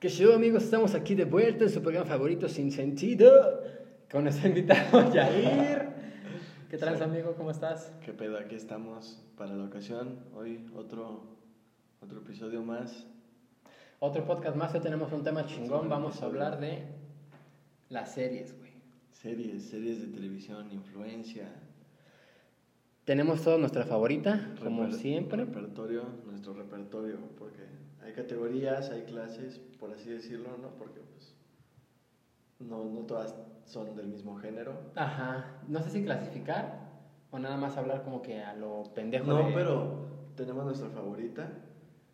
¿Qué show, amigos? Estamos aquí de vuelta en su programa favorito Sin Sentido con nuestro invitado Jair. ¿Qué tal, amigo? ¿Cómo estás? ¿Qué pedo? Aquí estamos para la ocasión. Hoy otro, otro episodio más. Otro podcast más. Hoy tenemos un tema chingón. Vamos a hablar de las series, güey. Series, series de televisión, influencia. Tenemos toda nuestra favorita, como reper- siempre. Repertorio, nuestro repertorio, porque hay categorías, hay clases, por así decirlo, ¿no? Porque pues no, no todas son del mismo género. Ajá. No sé si clasificar o nada más hablar como que a lo pendejo. No, de- pero tenemos nuestra favorita,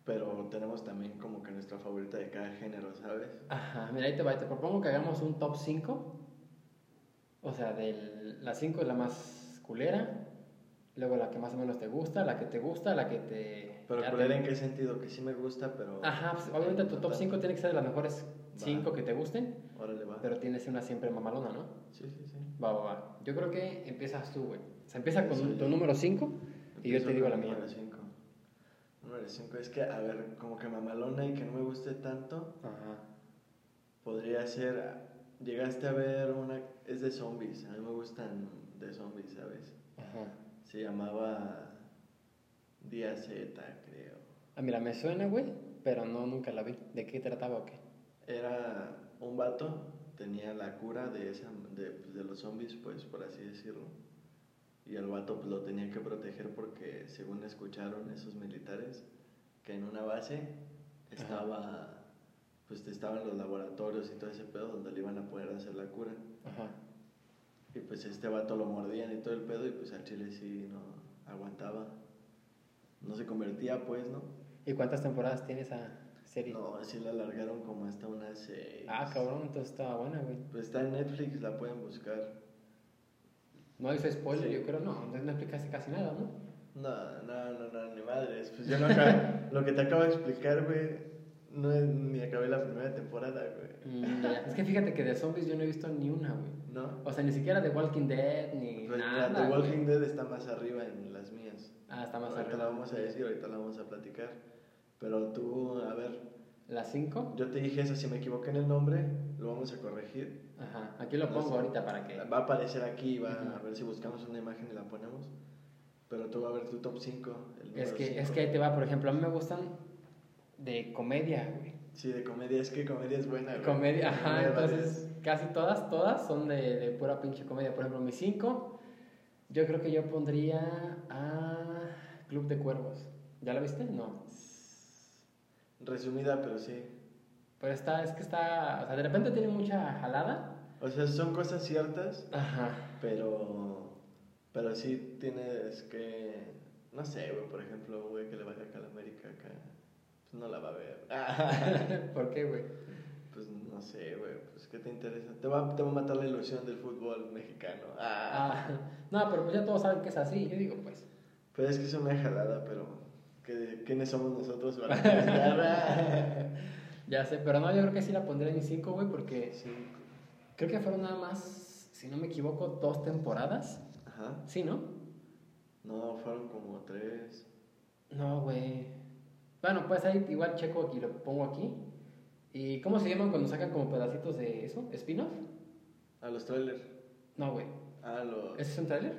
pero tenemos también como que nuestra favorita de cada género, ¿sabes? Ajá, mira, ahí te va. Te propongo que hagamos un top 5. O sea, del, la 5 es la más culera. Luego la que más o menos te gusta, la que te gusta, la que te. Pero culera en qué sentido, que sí me gusta, pero... Ajá, pues, obviamente tu top 5 tiene que ser de las mejores Va. 5 que te gusten. Órale, va. Pero tienes una siempre mamalona, ¿no? Sí, sí, sí. Va, va, va. Yo creo que empiezas tú, güey. O sea, empieza con Sí. tu número 5 y yo te digo la mía. Número 5. Número 5 es que, a ver, como que mamalona y que no me guste tanto, Ajá. podría ser. Llegaste a ver una. Es de zombies. A mí me gustan de zombies, ¿sabes? Ajá. Se llamaba. Día Z, creo. Ah, mira, me suena, güey, pero no, nunca la vi. ¿De qué trataba o qué? Era un vato, tenía la cura de, esa, de, de los zombies, pues por así decirlo. Y el vato pues, lo tenía que proteger porque, según escucharon esos militares, que en una base estaba, pues estaban los laboratorios y todo ese pedo donde le iban a poder hacer la cura. Ajá. Y pues este vato lo mordían y todo el pedo y pues al chile sí no aguantaba. No se convertía pues, ¿no? ¿Y cuántas temporadas tiene esa serie? No, así la alargaron como hasta unas seis. Ah, cabrón, entonces estaba buena, güey. Pues está en Netflix, la pueden buscar. No hizo spoiler, Sí. yo creo, no. Entonces no explicaste casi nada, ¿no? No, no, no, no, ni madres. Pues yo no acabé. lo que te acabo de explicar, güey, no es- ni acabé la primera temporada, güey. Mm. Es que fíjate que de zombies yo no he visto ni una, güey. ¿No? O sea, ni siquiera de Walking Dead, ni Pues nada. The. Walking Dead está más arriba en las mías. Ah, está más ahorita arriba. la vamos a decir, ahorita la vamos a platicar. Pero tú, a ver, ¿La 5? yo te dije eso, si me equivoqué en el nombre, lo vamos a corregir. Ajá. Aquí lo pongo sé. ahorita para que. Va a aparecer aquí, va a ver si buscamos una imagen y la ponemos. Pero tú va a ver tu top 5. Es que, es que ahí te va, por ejemplo, a mí me gustan de comedia, güey. Sí, de comedia, es que comedia es buena. güey. Comedia, ajá, Comedia entonces casi todas, todas son de, de pura pinche comedia. Por ejemplo, mis 5, yo creo que yo pondría a Club de Cuervos. ¿Ya la viste? No. Resumida, pero sí. Pero está, es que está, o sea, de repente tiene mucha jalada. O sea, son cosas ciertas, Ajá. pero. Pero sí tienes que. No sé, güey, por ejemplo, güey, que le vaya acá a la América acá. Pues no la va a ver. ¿Por qué, güey? Pues no sé, güey, pues ¿qué te interesa? Te va, te va a matar la ilusión del fútbol mexicano. Ah. Ah, no, pero pues ya todos saben que es así. Yo digo, pues. Pero es que es una jalada, pero. ¿qué- ¿Quiénes somos nosotros para? Ya sé, pero no, yo creo que sí la pondré en mis 5, güey, porque Sí. creo que fueron nada más, si no me equivoco, dos temporadas. Ajá. Sí, ¿no? No, fueron como tres. No, güey. Bueno, pues ahí igual checo aquí, lo pongo aquí. ¿Y cómo se llaman cuando sacan como pedacitos de eso? ¿Spin-off? A los trailers. No, güey. Ah, los. ¿Ese es un trailer?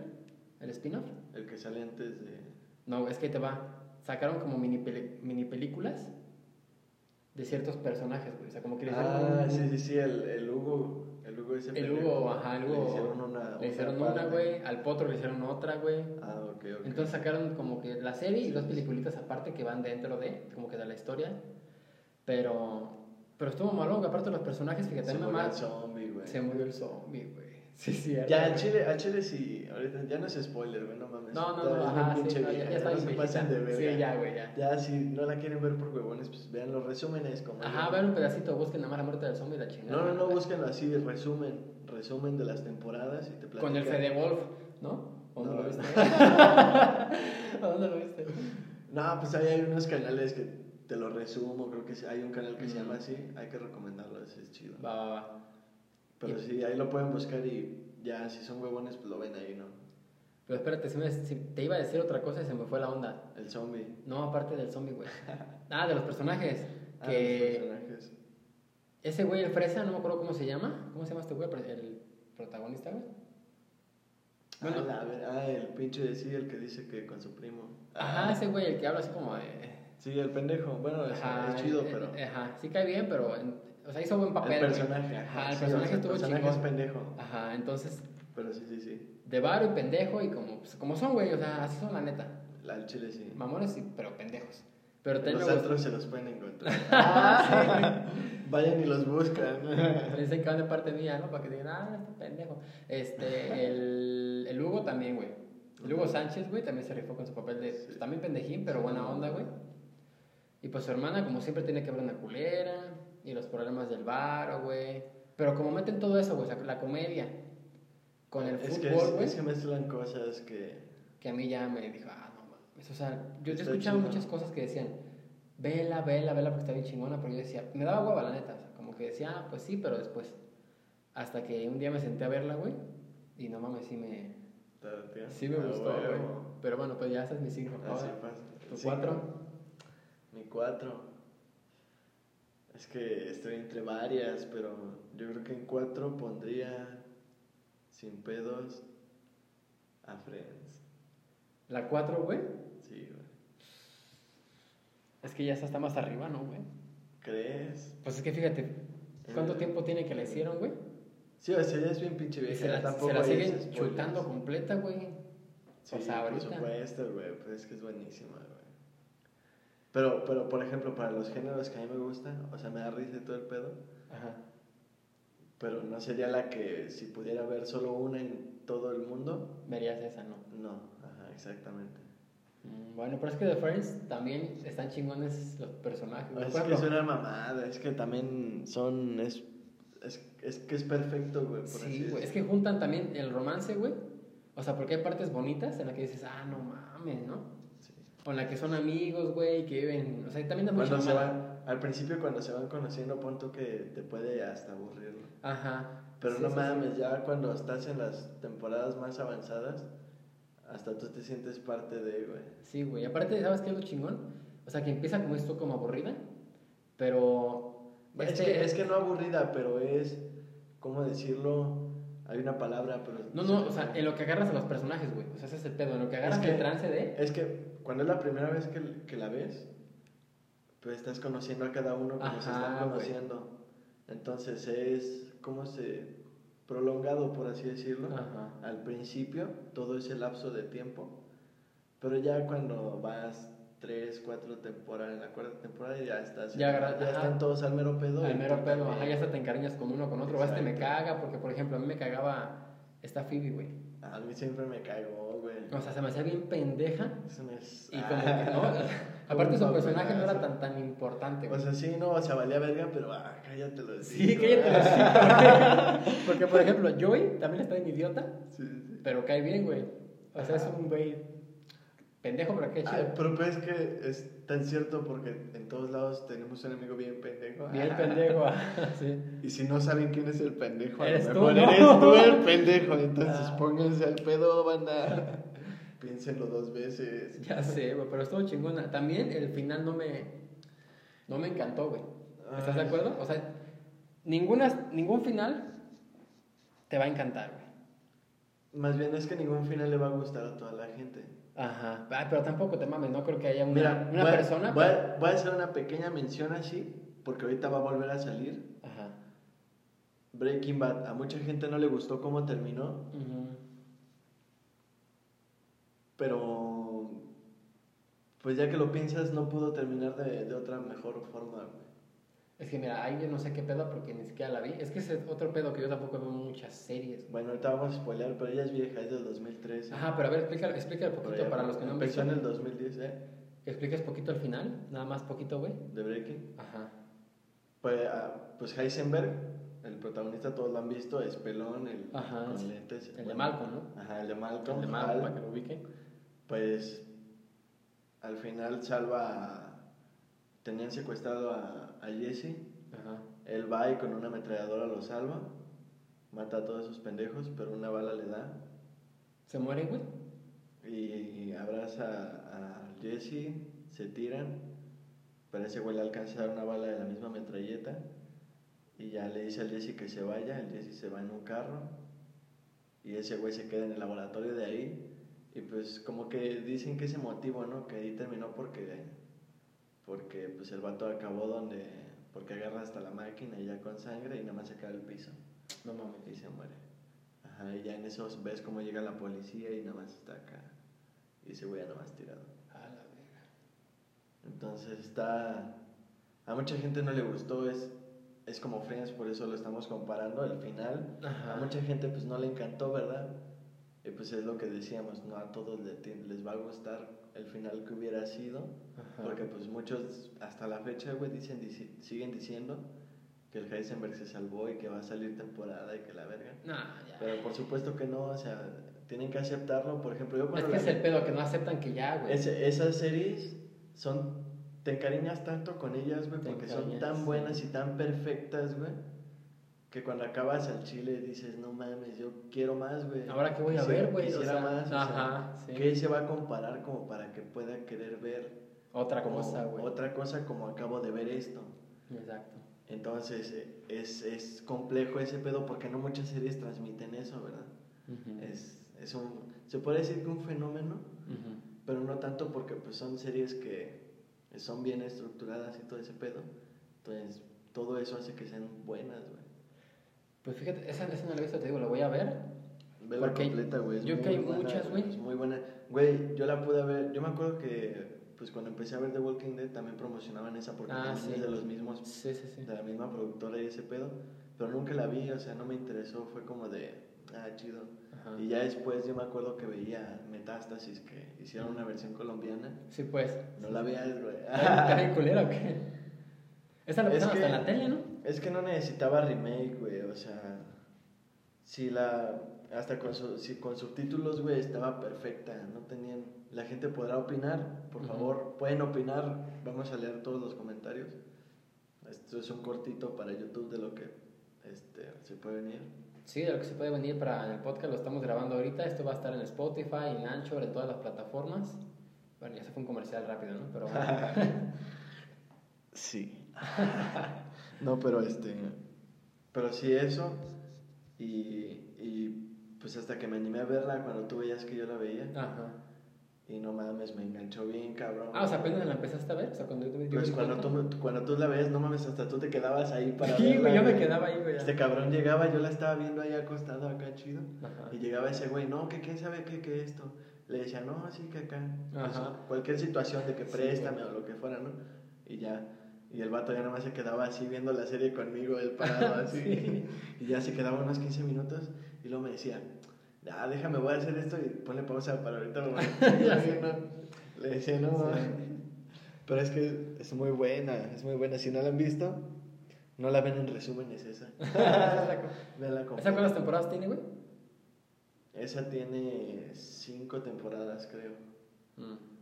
¿El spin-off? El que sale antes de. No, es que te va. Sacaron como mini, peli- mini películas de ciertos personajes, güey. O sea, como que le Ah, sí, sí, sí, el, el Hugo. El Hugo ese El Hugo, ajá, el Le Hugo. hicieron una. Le hicieron una, güey. Al potro le hicieron otra, güey. Ah, ok, ok. Entonces sacaron como que la serie y dos sí. peliculitas aparte que van dentro de, como que de la historia. Pero, pero estuvo que aparte los personajes, fíjate, se murió el zombie, güey. se murió el zombie, güey. Sí, sí. Ya, al chile, al chile sí. Ahorita ya no es spoiler, güey, no mames. No, no, no, ajá, sí, no, ya, ya está no bien se pasen de verga. Sí, ya, güey, ya. Ya, si no la quieren ver por huevones, pues vean los resúmenes. Como Ajá, vean un pedacito, busquen la muerte del zombie y la chingada. No, no, no, búsquenlo así, resumen. Resumen de las temporadas y te platican. Con el Fede Wolf, ¿no? ¿O dónde No. lo viste? ¿A dónde lo viste? No, pues ahí hay unos canales que te lo resumo. Creo que hay un canal que se Mm. llama así. Hay que recomendarlo, ese es chido. Va, va, va. Pero sí, ahí lo pueden buscar y ya, si son huevones, pues lo ven ahí, ¿no? Pero espérate, si me- si te iba a decir otra cosa y se me fue la onda. El zombie. No, aparte del zombie, güey. Ah, de los personajes. Ah, Que los personajes. Ese güey, el fresa, no me acuerdo cómo se llama. ¿Cómo se llama este güey? El protagonista, güey. Bueno, ah, la, ver- ah, el pinche de sí, el que dice que con su primo. Ajá, ese güey, el que habla así como de. Sí, el pendejo. Bueno, es, Ajá, es chido, eh, pero. eh, Ajá, sí cae bien, pero. en- o sea, hizo buen papel. el güey. personaje. Ajá, el sí, personaje el estuvo personaje chingón. es pendejo. Ajá, entonces, Pero sí, sí, sí. de varo y pendejo y como, pues, como son, güey, o sea, así son la neta. La al chile sí. Mamones, sí, pero pendejos. Pero Los otros se los pueden encontrar. Ah, Vayan y los buscan. sí, Dicen que van de parte mía, ¿no? Para que digan, ah, este pendejo. Este, el, el Hugo también, güey. El Hugo Sánchez, güey, también se rifó con su papel de, pues, también pendejín, pero buena onda, güey. Y pues su hermana, como siempre, tiene que ver una culera. Y los problemas del bar, güey. Pero como meten todo eso, güey, la comedia con el es fútbol, es, güey. es que mezclan cosas que. que a mí ya me dijo, ah, no mames. O sea, yo, yo escuchaba muchas cosas que decían, vela, vela, vela, porque está bien chingona, pero yo decía, me daba hueva, la neta. O sea, como que decía, ah, pues sí, pero después. Hasta que un día me senté a verla, güey, y no mames, sí me, sí me ah, gustó, güey. Pero bueno, pues ya ese es mi cinco. Así Ahora, pasa. ¿Tu? Mi cuatro. Es que estoy entre varias, pero yo creo que en cuatro pondría sin pedos a Friends. La cuatro, güey, Sí, güey. es que ya está más arriba, ¿no, güey? ¿Crees? Pues es que fíjate, ¿cuánto Eh, tiempo tiene que la hicieron, güey? Sí, o sea, ya es bien pinche vieja. se la, tampoco se la siguen chutando completa, güey. Sí, o sea, por supuesto, güey, pues es que es buenísima, güey. Pero, pero, por ejemplo, para los géneros que a mí me gustan, o sea, me da risa y todo el pedo, Ajá. pero no sería la que si pudiera ver solo una en todo el mundo, Verías esa, ¿no? no, ajá, exactamente. Mm, Bueno, pero es que de Friends también están chingones los personajes. Es que es una mamada, es que también son, es, es, es que es perfecto, güey, por así Sí, güey. Es que juntan también el romance, güey. O sea, porque hay partes bonitas en las que dices, ah, no mames, ¿no? Sí. En la que son amigos, güey, que viven. O sea, también da Cuando se van, al principio cuando se van conociendo, pon tú que te puede hasta aburrir, ¿no? Ajá. Pero Sí, no sí, mames, ya cuando estás en las temporadas más avanzadas, hasta tú te sientes parte de, güey. Sí, güey. Aparte, ¿sabes qué es lo chingón? O sea, que empieza como esto, como aburrida. Pero. Es, este- que, es que no aburrida, pero es, ¿cómo decirlo? Hay una palabra, pero... No, no, o sea, en lo que agarras a los personajes, güey. O sea, ese es el pedo. En lo que agarras Es que- el trance de. Es que cuando es la primera vez que, que la ves, pues estás conociendo a cada uno como se Ajá, están güey. conociendo. Entonces es, ¿cómo se...? Prolongado, por así decirlo. Ajá. Al principio, todo ese lapso de tiempo. Pero ya cuando vas tres, cuatro temporadas, en la cuarta temporada ya estás... Ya ya ajá. están todos al mero pedo. Al mero pedo, ajá, ya hasta te encariñas con uno con otro. Este me Exacto. caga, porque por ejemplo, a mí me cagaba esta Phoebe, güey. A mí siempre me cagó, güey. O sea, se me hacía bien pendeja. Eso me es- Y como que no. Aparte, su personaje no era tan, tan importante, O güey. sea, sí, no, o sea, valía verga, pero ah, cállate los Sí, cállate güey. Porque, por ejemplo, Joey también está en idiota, Sí, sí. pero cae bien, güey. O sea, es un güey pendejo, pero qué Ay, chido. pero pues es que es tan cierto porque en todos lados tenemos un amigo bien pendejo. Bien Ah. pendejo, sí. Y si no saben quién es el pendejo, a lo Eres tú, mejor ¿no? eres tú el pendejo. Entonces Ah. pónganse al pedo, banda. Piénsenlo dos veces. Ya sé, pero estuvo chingona. También el final no me, no me encantó, güey. ¿Estás de Ay. acuerdo? O sea, ninguna, ningún final te va a encantar, güey. Más bien es que ningún final le va a gustar a toda la gente. Ajá. Pero tampoco te mames, no creo que haya una, Mira, una voy, a- persona. voy, a, voy a hacer una pequeña mención así, porque ahorita va a volver a salir. Ajá. Breaking Bad, a mucha gente no le gustó cómo terminó, Ujú. pero pues ya que lo piensas no pudo terminar de, de otra mejor forma. güey. Es que mira, ahí yo no sé qué pedo porque ni siquiera la vi. Es que ese es otro pedo que yo tampoco veo muchas series. Bueno, ahorita vamos a spoilear, pero ella es vieja, es del 2013. Ajá, pero a ver, explícale, explícale Por poquito allá, para los que no han visto. Empezó en el 2010, ¿eh? Que expliques poquito el final, nada más poquito, güey. De Breaking. Ajá. Pues, ah, pues Heisenberg, el protagonista, todos lo han visto, es pelón, el Ajá, con sí. lentes. El de bueno, Malcolm, ¿no? Ajá, el de Malcolm. El de Malcolm, para que lo ubiquen. Pues al final salva. a- Tenían secuestrado a, a Jesse. Ajá. Él va y con una ametralladora lo salva. Mata a todos esos pendejos, pero una bala le da. ¿Se muere, güey? Y abraza a Jesse, se tiran. Pero ese güey le alcanza a dar una bala de la misma metralleta. Y ya le dice al Jesse que se vaya, el Jesse se va en un carro y ese güey se queda en el laboratorio de ahí y pues como que dicen que ese motivo, ¿no? Que ahí terminó porque, porque pues el vato acabó donde, porque agarra hasta la máquina y ya con sangre y nada más se cae al piso. No mames. Y se muere. Ajá, y ya en eso ves cómo llega la policía y nada más está acá. Y ese güey ya nada más tirado. A la verga. Entonces está... A mucha gente no le gustó, es, es como Friends, por eso lo estamos comparando. Al final, Ajá. a mucha gente pues no le encantó, ¿verdad? Y pues es lo que decíamos, no a todos les va a gustar el final que hubiera sido. Ajá. Porque pues muchos hasta la fecha, güey, dicen, dici- siguen diciendo que el Heisenberg se salvó y que va a salir temporada y que la verga. Nah, ya. Pero por supuesto que no, o sea, tienen que aceptarlo. Por ejemplo, yo Es cuando que la es el pedo que no aceptan que ya, güey. esas series son. Te encariñas tanto con ellas, güey, porque son tan buenas y tan perfectas, güey, que cuando acabas al chile dices, no mames, yo quiero más, güey. Ahora, ¿qué voy a ver, güey? O Quisiera sea, más, o sea, ajá, sí. ¿Qué se va a comparar como para que pueda querer ver Otra como cosa, güey. otra cosa como acabo de ver esto? Exacto. Entonces, eh, es, es complejo ese pedo porque no muchas series transmiten eso, ¿verdad? Es, es un, se puede decir que un fenómeno, pero no tanto porque pues son series que son bien estructuradas y todo ese pedo. Entonces, todo eso hace que sean buenas, güey. Pues fíjate, esa, esa no la he visto, te digo, la voy a ver. Vela Porque completa, güey. yo que hay buena, muchas, güey. Es muy buena. Güey, yo la pude ver. Yo me acuerdo que, pues cuando empecé a ver The Walking Dead, también promocionaban esa porque Ah, sí. es de los mismos, Sí, sí, sí. de la misma productora y ese pedo. Pero nunca la vi, o sea, no me interesó. Fue como de, ah, chido. Ajá. Y ya después yo me acuerdo que veía Metástasis, que hicieron una versión colombiana. Sí, pues. No la veas, güey. ¿Está bien culera o qué? Esa la que- hasta en la tele, ¿no? Es que no necesitaba remake, güey, o sea, si la, hasta con, su- si con subtítulos, güey, estaba perfecta, no tenían, la gente podrá opinar, por Ujú. favor, pueden opinar, vamos a leer todos los comentarios, esto es un cortito para YouTube de lo que este, se puede venir. Sí, de lo que se puede venir para el podcast lo estamos grabando ahorita. Esto va a estar en Spotify, en Anchor, en todas las plataformas. Bueno, ya se fue un comercial rápido, ¿no? Pero Sí. no, pero este, pero sí eso, y, y pues hasta que me animé a verla cuando tú veías que yo la veía. Ajá. Y no mames, me enganchó bien, cabrón. Ah, o sea, apenas la empezaste a ver. O sea, cuando yo te Pues cuando tú, cuando tú la ves, no mames, hasta tú te quedabas ahí para Sí, güey, yo me quedaba ahí, güey. Este cabrón llegaba, yo la estaba viendo ahí acostado acá chido. Ajá. Y llegaba ese güey, no, que quién sabe qué, qué esto. Le decía, no, sí, que acá. Pues, Ajá. cualquier situación de que Sí, préstame o lo que fuera, ¿no? Y ya. Y el vato ya nomás se quedaba así viendo la serie conmigo, él parado así. Sí. Y ya se quedaba unos 15 minutos y luego me decía, ah, déjame, voy a hacer esto y ponle pausa para ahorita. me voy a-". Ya sé. Le decía, no, pero es que es muy buena, es muy buena. Si no la han visto, no la ven en resumen, es esa. ¿Esa cuántas temporadas tiene, güey? Esa tiene cinco temporadas, creo. Mm.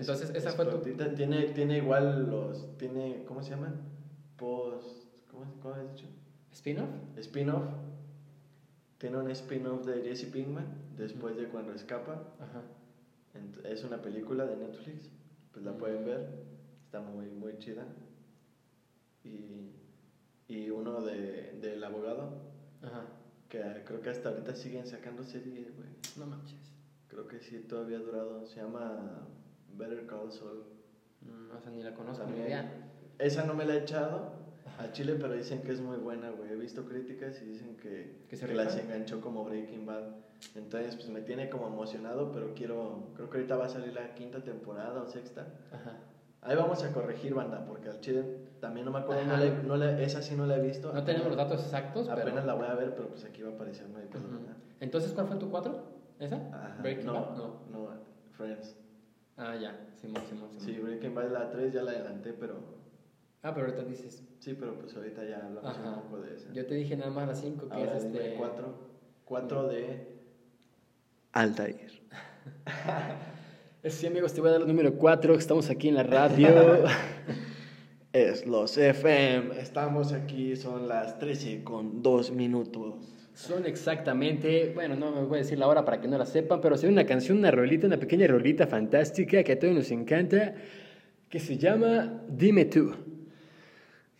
Entonces, Es- esa es fue tu. Tiene, tiene igual los. Tiene, ¿Cómo se llaman? Post. ¿Cómo, cómo has dicho? ¿Spin-off? Spin-off. Tiene un spin-off de Jesse Pinkman después de cuando escapa. Ajá. Es una película de Netflix. Pues la pueden ver. Está muy, muy chida. Y, y uno de, del abogado. Ajá. Que creo que hasta ahorita siguen sacando series, güey. No manches. Creo que sí, todavía ha durado. Se llama Better Call Saul. Mm, o sea, ni la conozco, ni idea. Esa no me la he echado a Chile, pero dicen que es muy buena, güey. He visto críticas y dicen que, ¿Que se que las enganchó como Breaking Bad. Entonces, pues me tiene como emocionado, pero quiero. Creo que ahorita va a salir la quinta temporada o sexta. Ajá. Ahí vamos a corregir, banda, porque al Chile también no me acuerdo. No he- no la- esa sí no la he visto. No tenemos los datos exactos, pero. Apenas la voy a ver, pero pues aquí va a aparecer, no hay. Entonces, ¿cuál fue tu 4? ¿Esa? Ajá. Breaking no, Bad. no, no, Friends. Ah, ya. Simón, Simón, Simón. Sí, Breaking Bad la 3, ya la adelanté, pero. Ah, pero ahorita dices. Sí, pero pues ahorita ya hablamos Ajá. un poco de esa. Yo te dije nada más las 5 que Ahora es este. cuatro. Cuatro de. Altair. Sí, amigos, te voy a dar el número 4. Estamos aquí en la radio. Es los FM. Estamos aquí, son las 13 con 2 minutos. Son exactamente, bueno, no me voy a decir la hora para que no la sepan, pero son una canción, una rolita, una pequeña rolita fantástica que a todos nos encanta, que se llama Dime tú.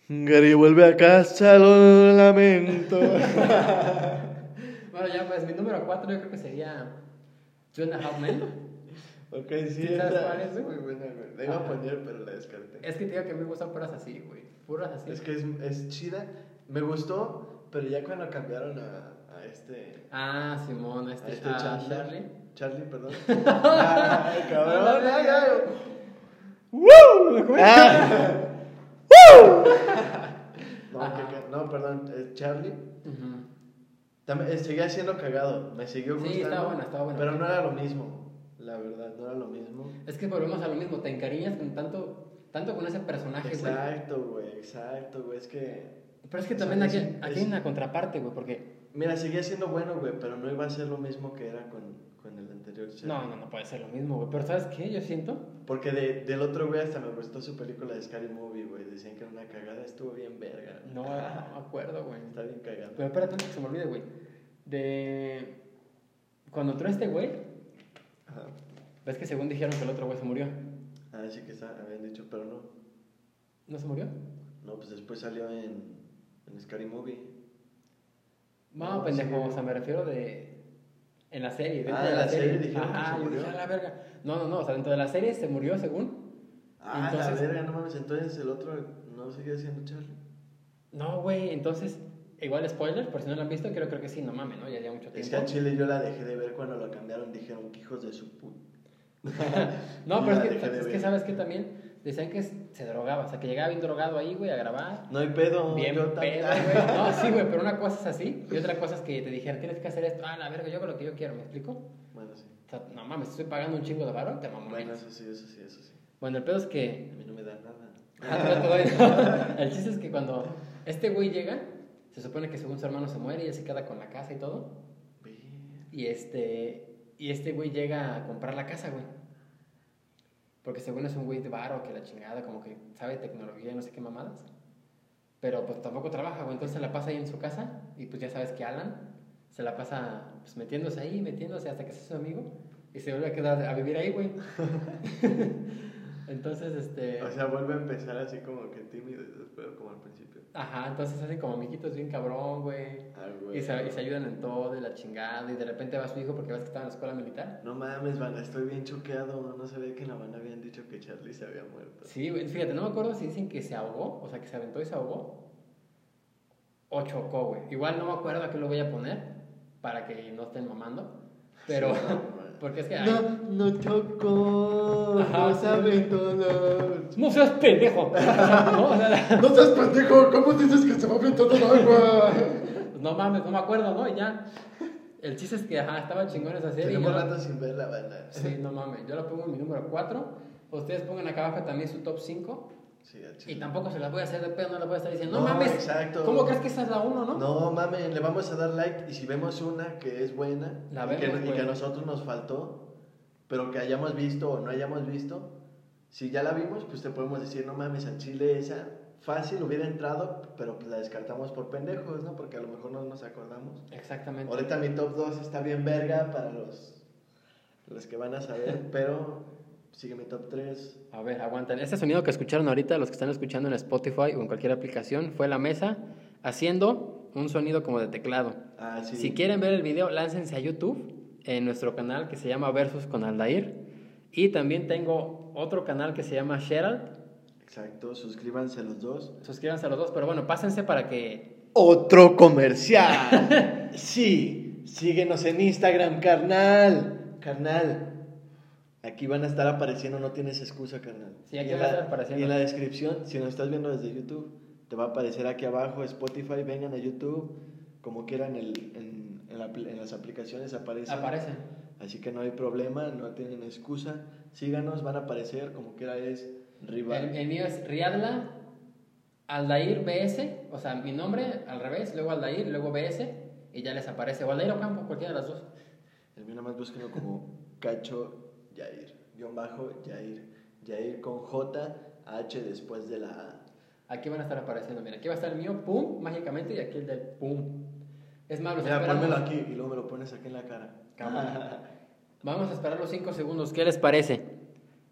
Gary vuelve a casa, lo lamento. bueno, ya pues mi número 4 yo creo que sería Two and a Half Men. ok, sí, ¿Sí sabes cuál es, güey? muy buena, güey. La iba a poner, pero la descarté. Es que te digo que me gustan puras así, güey. Puras así. Es que es, es chida. Me gustó, pero ya cuando cambiaron a, a este. Ah, Simón, este, a este ah, Chandler. Charlie. Charlie, perdón. Ay, cabrón. Ah, ay, ay. ¡Woo! Ah. No, que- que- no, perdón, es Charlie. También, eh, seguía siendo cagado, me siguió Sí, gustando. estaba buena, estaba buena. Pero no era lo mismo, la verdad, no era lo mismo. Es que volvemos a lo mismo, te encariñas con tanto, tanto con ese personaje, güey. Exacto, güey, exacto, güey, es que... Pero es que también aquí, aquí hay una contraparte, güey, porque... Mira, seguía siendo bueno, güey, pero no iba a ser lo mismo que era con, con el anterior. No, no, no puede ser lo mismo, güey. Pero ¿sabes qué? Yo siento... Porque de, del otro güey hasta me gustó su película de Scary Movie, güey. Decían que era una cagada, estuvo bien verga. No, no me acuerdo, güey. Está bien cagada. Pero espérate que se me olvide, güey. De... Cuando entró este güey, Ajá. ves que según dijeron que el otro güey se murió. Ah, sí que está, habían dicho, pero no. ¿No se murió? No, pues después salió en, en Scary Movie. No, No, pendejo, sí. o sea, me refiero de... En la serie, dentro Ah, de en la, la serie dijeron que Ajá, se yo murió. dije, "A la verga. No, no, no, o sea, dentro de la serie se murió según. Ah, Entonces- la verga, no mames. Entonces el otro no seguía siendo Charlie. No, güey, entonces, igual spoiler, por si no lo han visto, creo, creo que sí, no mames, ¿no? Ya lleva mucho Es tiempo. que a Chile yo la dejé de ver cuando lo cambiaron. Dijeron que hijos de su puta. No, pero es que, es que sabes que también decían que se drogaba, o sea, que llegaba bien drogado ahí, güey, a grabar. No hay pedo. Bien yo pedo, güey. No, sí, güey, pero una cosa es así y otra cosa es que te dijeran, tienes que hacer esto. Ah, la verga, yo hago lo que yo quiero, ¿me explico? Bueno, sí. O sea, no mames, estoy pagando un chingo de varo, te mamo. Bueno, eso sí, eso sí, eso sí. Bueno, el pedo es que A mí no me da nada. Ah, El chiste es que cuando este güey llega, se supone que según su hermano se muere y él se queda con la casa y todo. Y este, y este güey llega a comprar la casa, güey. Porque según es un güey de varo, que la chingada, como que sabe tecnología y no sé qué mamadas. Pero pues tampoco trabaja, güey. Entonces se la pasa ahí en su casa. Y pues ya sabes que Alan se la pasa pues metiéndose ahí, metiéndose hasta que se su amigo. Y se vuelve a quedar a vivir ahí, güey. Entonces, este... O sea, vuelve a empezar así como que tímido después como al principio. Ajá, entonces hacen como amiguitos bien cabrón, güey. Ah, güey. Y se, y se ayudan en todo, y la chingada. Y de repente va su hijo porque ves que estaba en la escuela militar. No mames, banda, estoy bien choqueado. No sabía que en la banda habían dicho que Charlie se había muerto. Sí, güey, fíjate, no me acuerdo si dicen que se ahogó, o sea, que se aventó y se ahogó. O chocó, güey. Igual no me acuerdo a qué lo voy a poner para que no estén mamando. Pero, Sí, no, güey. porque es que. ay, No, no chocó. Ajá, no sí. sabe todo. no seas pendejo. No, o sea, No seas pendejo, ¿cómo dices que se va a aventar el agua? no mames, no me acuerdo, ¿no? Y ya. El chiste es que, ajá, estaba chingón esa serie. y Tenemos yo- rato sin ver la banda. Sí, no mames. Yo lo pongo en mi número 4. Ustedes pongan acá abajo también su top 5. Sí, Y tampoco se las voy a hacer de pedo, no les voy a estar diciendo, no, No, mames. exacto. ¿Cómo crees que esa es la 1, no? No mames, le vamos a dar like y si vemos una que es buena La y, que, y que a nosotros nos faltó, pero que hayamos visto o no hayamos visto, si ya la vimos, pues te podemos decir, no mames, al chile esa fácil hubiera entrado, pero pues la descartamos por pendejos, ¿no? Porque a lo mejor no nos acordamos. Exactamente. Ahorita mi top 2 está bien verga para los, los que van a saber, pero sigue mi top 3. A ver, aguanten. Este sonido que escucharon ahorita, los que están escuchando en Spotify o en cualquier aplicación, fue la mesa haciendo un sonido como de teclado. Ah, sí. Si quieren ver el video, láncense a YouTube en nuestro canal que se llama Versus con Aldair. Y también tengo otro canal que se llama Gerald. Exacto, suscríbanse los dos. Suscríbanse a los dos, pero bueno, pásense para que Otro comercial. sí, síguenos en Instagram, carnal. Carnal. Aquí van a estar apareciendo, no tienes excusa, carnal. Sí, aquí van a estar apareciendo. Y en la descripción, si nos estás viendo desde YouTube, te va a aparecer aquí abajo Spotify, vengan a YouTube, como quieran el, en, en la en las aplicaciones aparece. aparecen. Así que no hay problema, no tienen excusa. Síganos, van a aparecer, como quiera es rival. El, el mío es Riadla Aldair BS, o sea, mi nombre al revés, luego Aldair, luego BS, y ya les aparece. O Aldair o Campo, cualquiera de las dos. El mío nada más búsquenlo como Cacho Yair, guion bajo Yair. Yair con J, H después de la A. Aquí van a estar apareciendo, mira, aquí va a estar el mío, pum, mágicamente, y aquí el del pum. Es más, los Mira, pónmelo aquí y luego me lo pones aquí en la cara. Cámara. Vamos a esperar los 5 segundos, ¿qué les parece?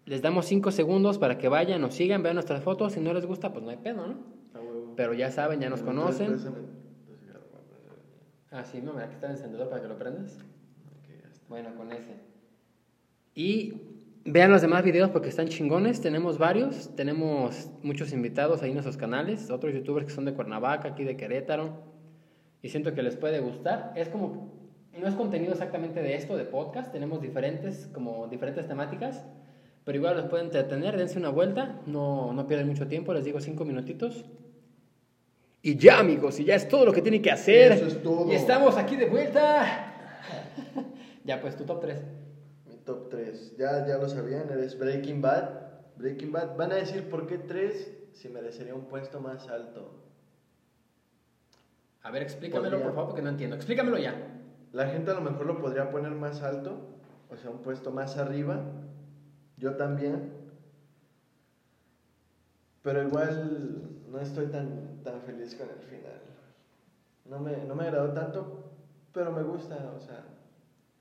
Les damos 5 segundos para que vayan, nos sigan, vean nuestras fotos, si no les gusta, pues no hay pedo, ¿no? Huevo. pero ya saben, ya nos Entonces, conocen. mío. Ah, sí, no, mira, aquí está el encendedor para que lo prendas. Ok, ya está. Bueno, con ese. Y vean los demás videos porque están chingones. Tenemos varios. Tenemos muchos invitados ahí en nuestros canales. Otros youtubers que son de Cuernavaca, aquí de Querétaro. Y siento que les puede gustar. Es como. No es contenido exactamente de esto, de podcast. Tenemos diferentes, como diferentes temáticas. Pero igual los pueden entretener. Dense una vuelta. No, no pierden mucho tiempo. Les digo cinco minutitos. Y ya, amigos. Y ya es todo lo que tienen que hacer. Eso es todo. Y estamos aquí de vuelta. ya, pues tu top 3. Top 3. Ya, ya lo sabían, eres Breaking Bad. Breaking Bad. Van a decir por qué 3 si merecería un puesto más alto. A ver, explícamelo, Podría. por favor, porque no entiendo. Explícamelo ya. La gente a lo mejor lo podría poner más alto, o sea, un puesto más arriba. Yo también. Pero igual no estoy tan, tan feliz con el final. No me, no me agradó tanto, pero me gusta, o sea,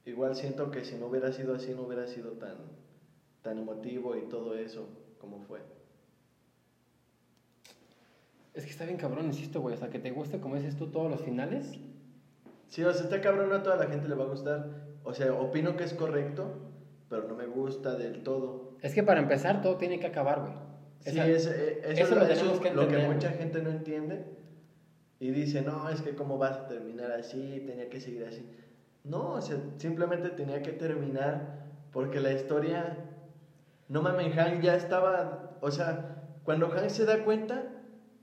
igual siento que si no hubiera sido así, no hubiera sido tan, tan emotivo y todo eso como fue. Es que está bien cabrón, insisto, güey. O sea, que te guste, como dices tú, todos los finales. Sí, o sea, está cabrón, a toda la gente le va a gustar. O sea, opino que es correcto, pero no me gusta del todo. Es que para empezar, todo tiene que acabar, güey. Sí, es, eh, eso, eso lo eso tenemos que es lo que mucha gente no entiende y dice, no, es que cómo vas a terminar así, tenía que seguir así. No, o sea, simplemente tenía que terminar porque la historia, no mames, Hank ya estaba, o sea, cuando Hank se da cuenta,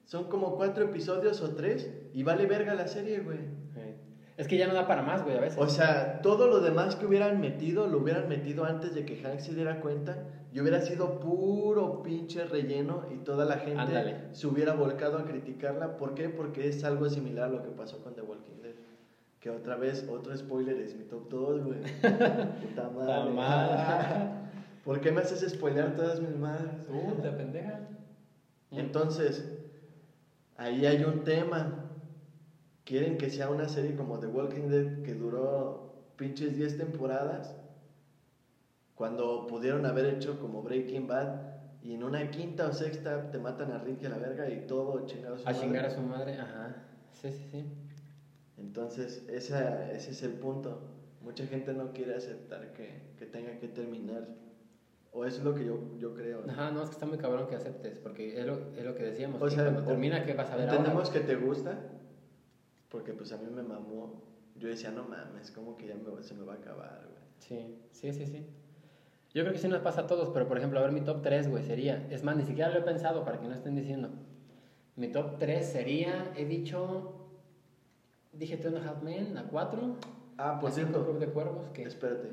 son como cuatro episodios o tres y vale verga la serie, güey. Es que ya no da para más, güey, a veces. O sea, todo lo demás que hubieran metido, lo hubieran metido antes de que Hank se diera cuenta y hubiera sido puro pinche relleno y toda la gente Ándale. se hubiera volcado a criticarla. ¿Por qué? Porque es algo similar a lo que pasó con The Walking Dead. Que otra vez, otro spoiler es mi top 2, güey. Puta madre. ¿Por qué me haces spoilear todas mis madres? Puta pendeja. Entonces, ahí hay un tema. Quieren que sea una serie como The Walking Dead que duró pinches 10 temporadas. Cuando pudieron haber hecho como Breaking Bad y en una quinta o sexta te matan a Ricky a la verga y todo chingados. A chingar a su madre, ajá. Sí, sí, sí. Entonces, esa, ese es el punto. Mucha gente no quiere aceptar que, que tenga que terminar. O eso es lo que yo, yo creo. ¿no? Ajá, no, es que está muy cabrón que aceptes, porque es lo, es lo que decíamos. O que sea, cuando termina, ¿qué vas a ver Entendemos ahora? que te gusta, porque pues a mí me mamó. Yo decía, no mames, como que ya me- se me va a acabar, güey. Sí, sí, sí, sí. Yo creo que sí nos pasa a todos, pero por ejemplo, a ver, mi top 3, güey, sería. Es más, ni siquiera lo he pensado para que no estén diciendo. Mi top 3 sería, he dicho. Dije Two and a Half Men, a 4. Ah, por cierto, Club de Cuervos, que. espérate,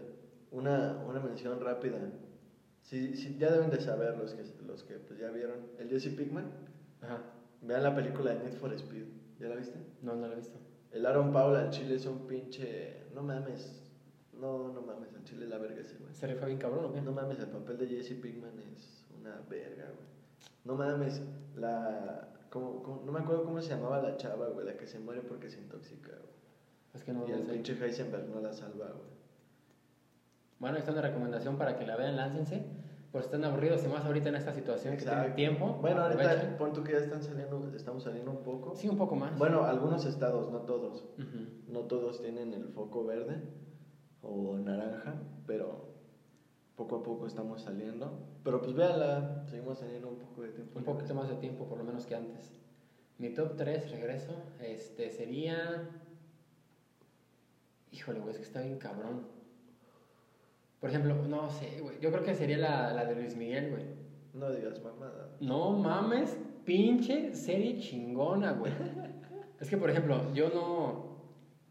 una, una mención rápida. Sí, sí, ya deben de saber los que, los que pues, ya vieron. El Jesse Pickman, Ajá, vean la película de Need for Speed. ¿Ya la viste? no, no lo he visto. El Aaron Paul al chile es un pinche... No mames. No, no mames, al chile es la verga ese, güey. ¿Se rifó bien cabrón o qué? No mames, el papel de Jesse Pinkman es una verga, güey. No mames, la... cómo- no me acuerdo cómo se llamaba la chava, güey, la que se muere porque se intoxica, güey. Es que no, y el sé. pinche Heisenberg no la salva, güey. Bueno, esta es una recomendación para que la vean, láncense. Por si están aburridos y más ahorita en esta situación que Exacto. tienen tiempo. Bueno, ahorita pon tú que ya están saliendo, estamos saliendo un poco. Sí, un poco más. Bueno, algunos estados, no todos. No todos tienen el foco verde o naranja, pero poco a poco estamos saliendo. Pero pues véanla, seguimos teniendo un poco de tiempo. Un poquito más de tiempo, por lo menos que antes. Mi top 3, regreso, este sería. Híjole, güey, es que está bien cabrón. Por ejemplo, no sé, güey. Yo creo que sería la, la de Luis Miguel, güey. No digas mamada. No mames, pinche serie chingona, güey. es que, por ejemplo, yo no,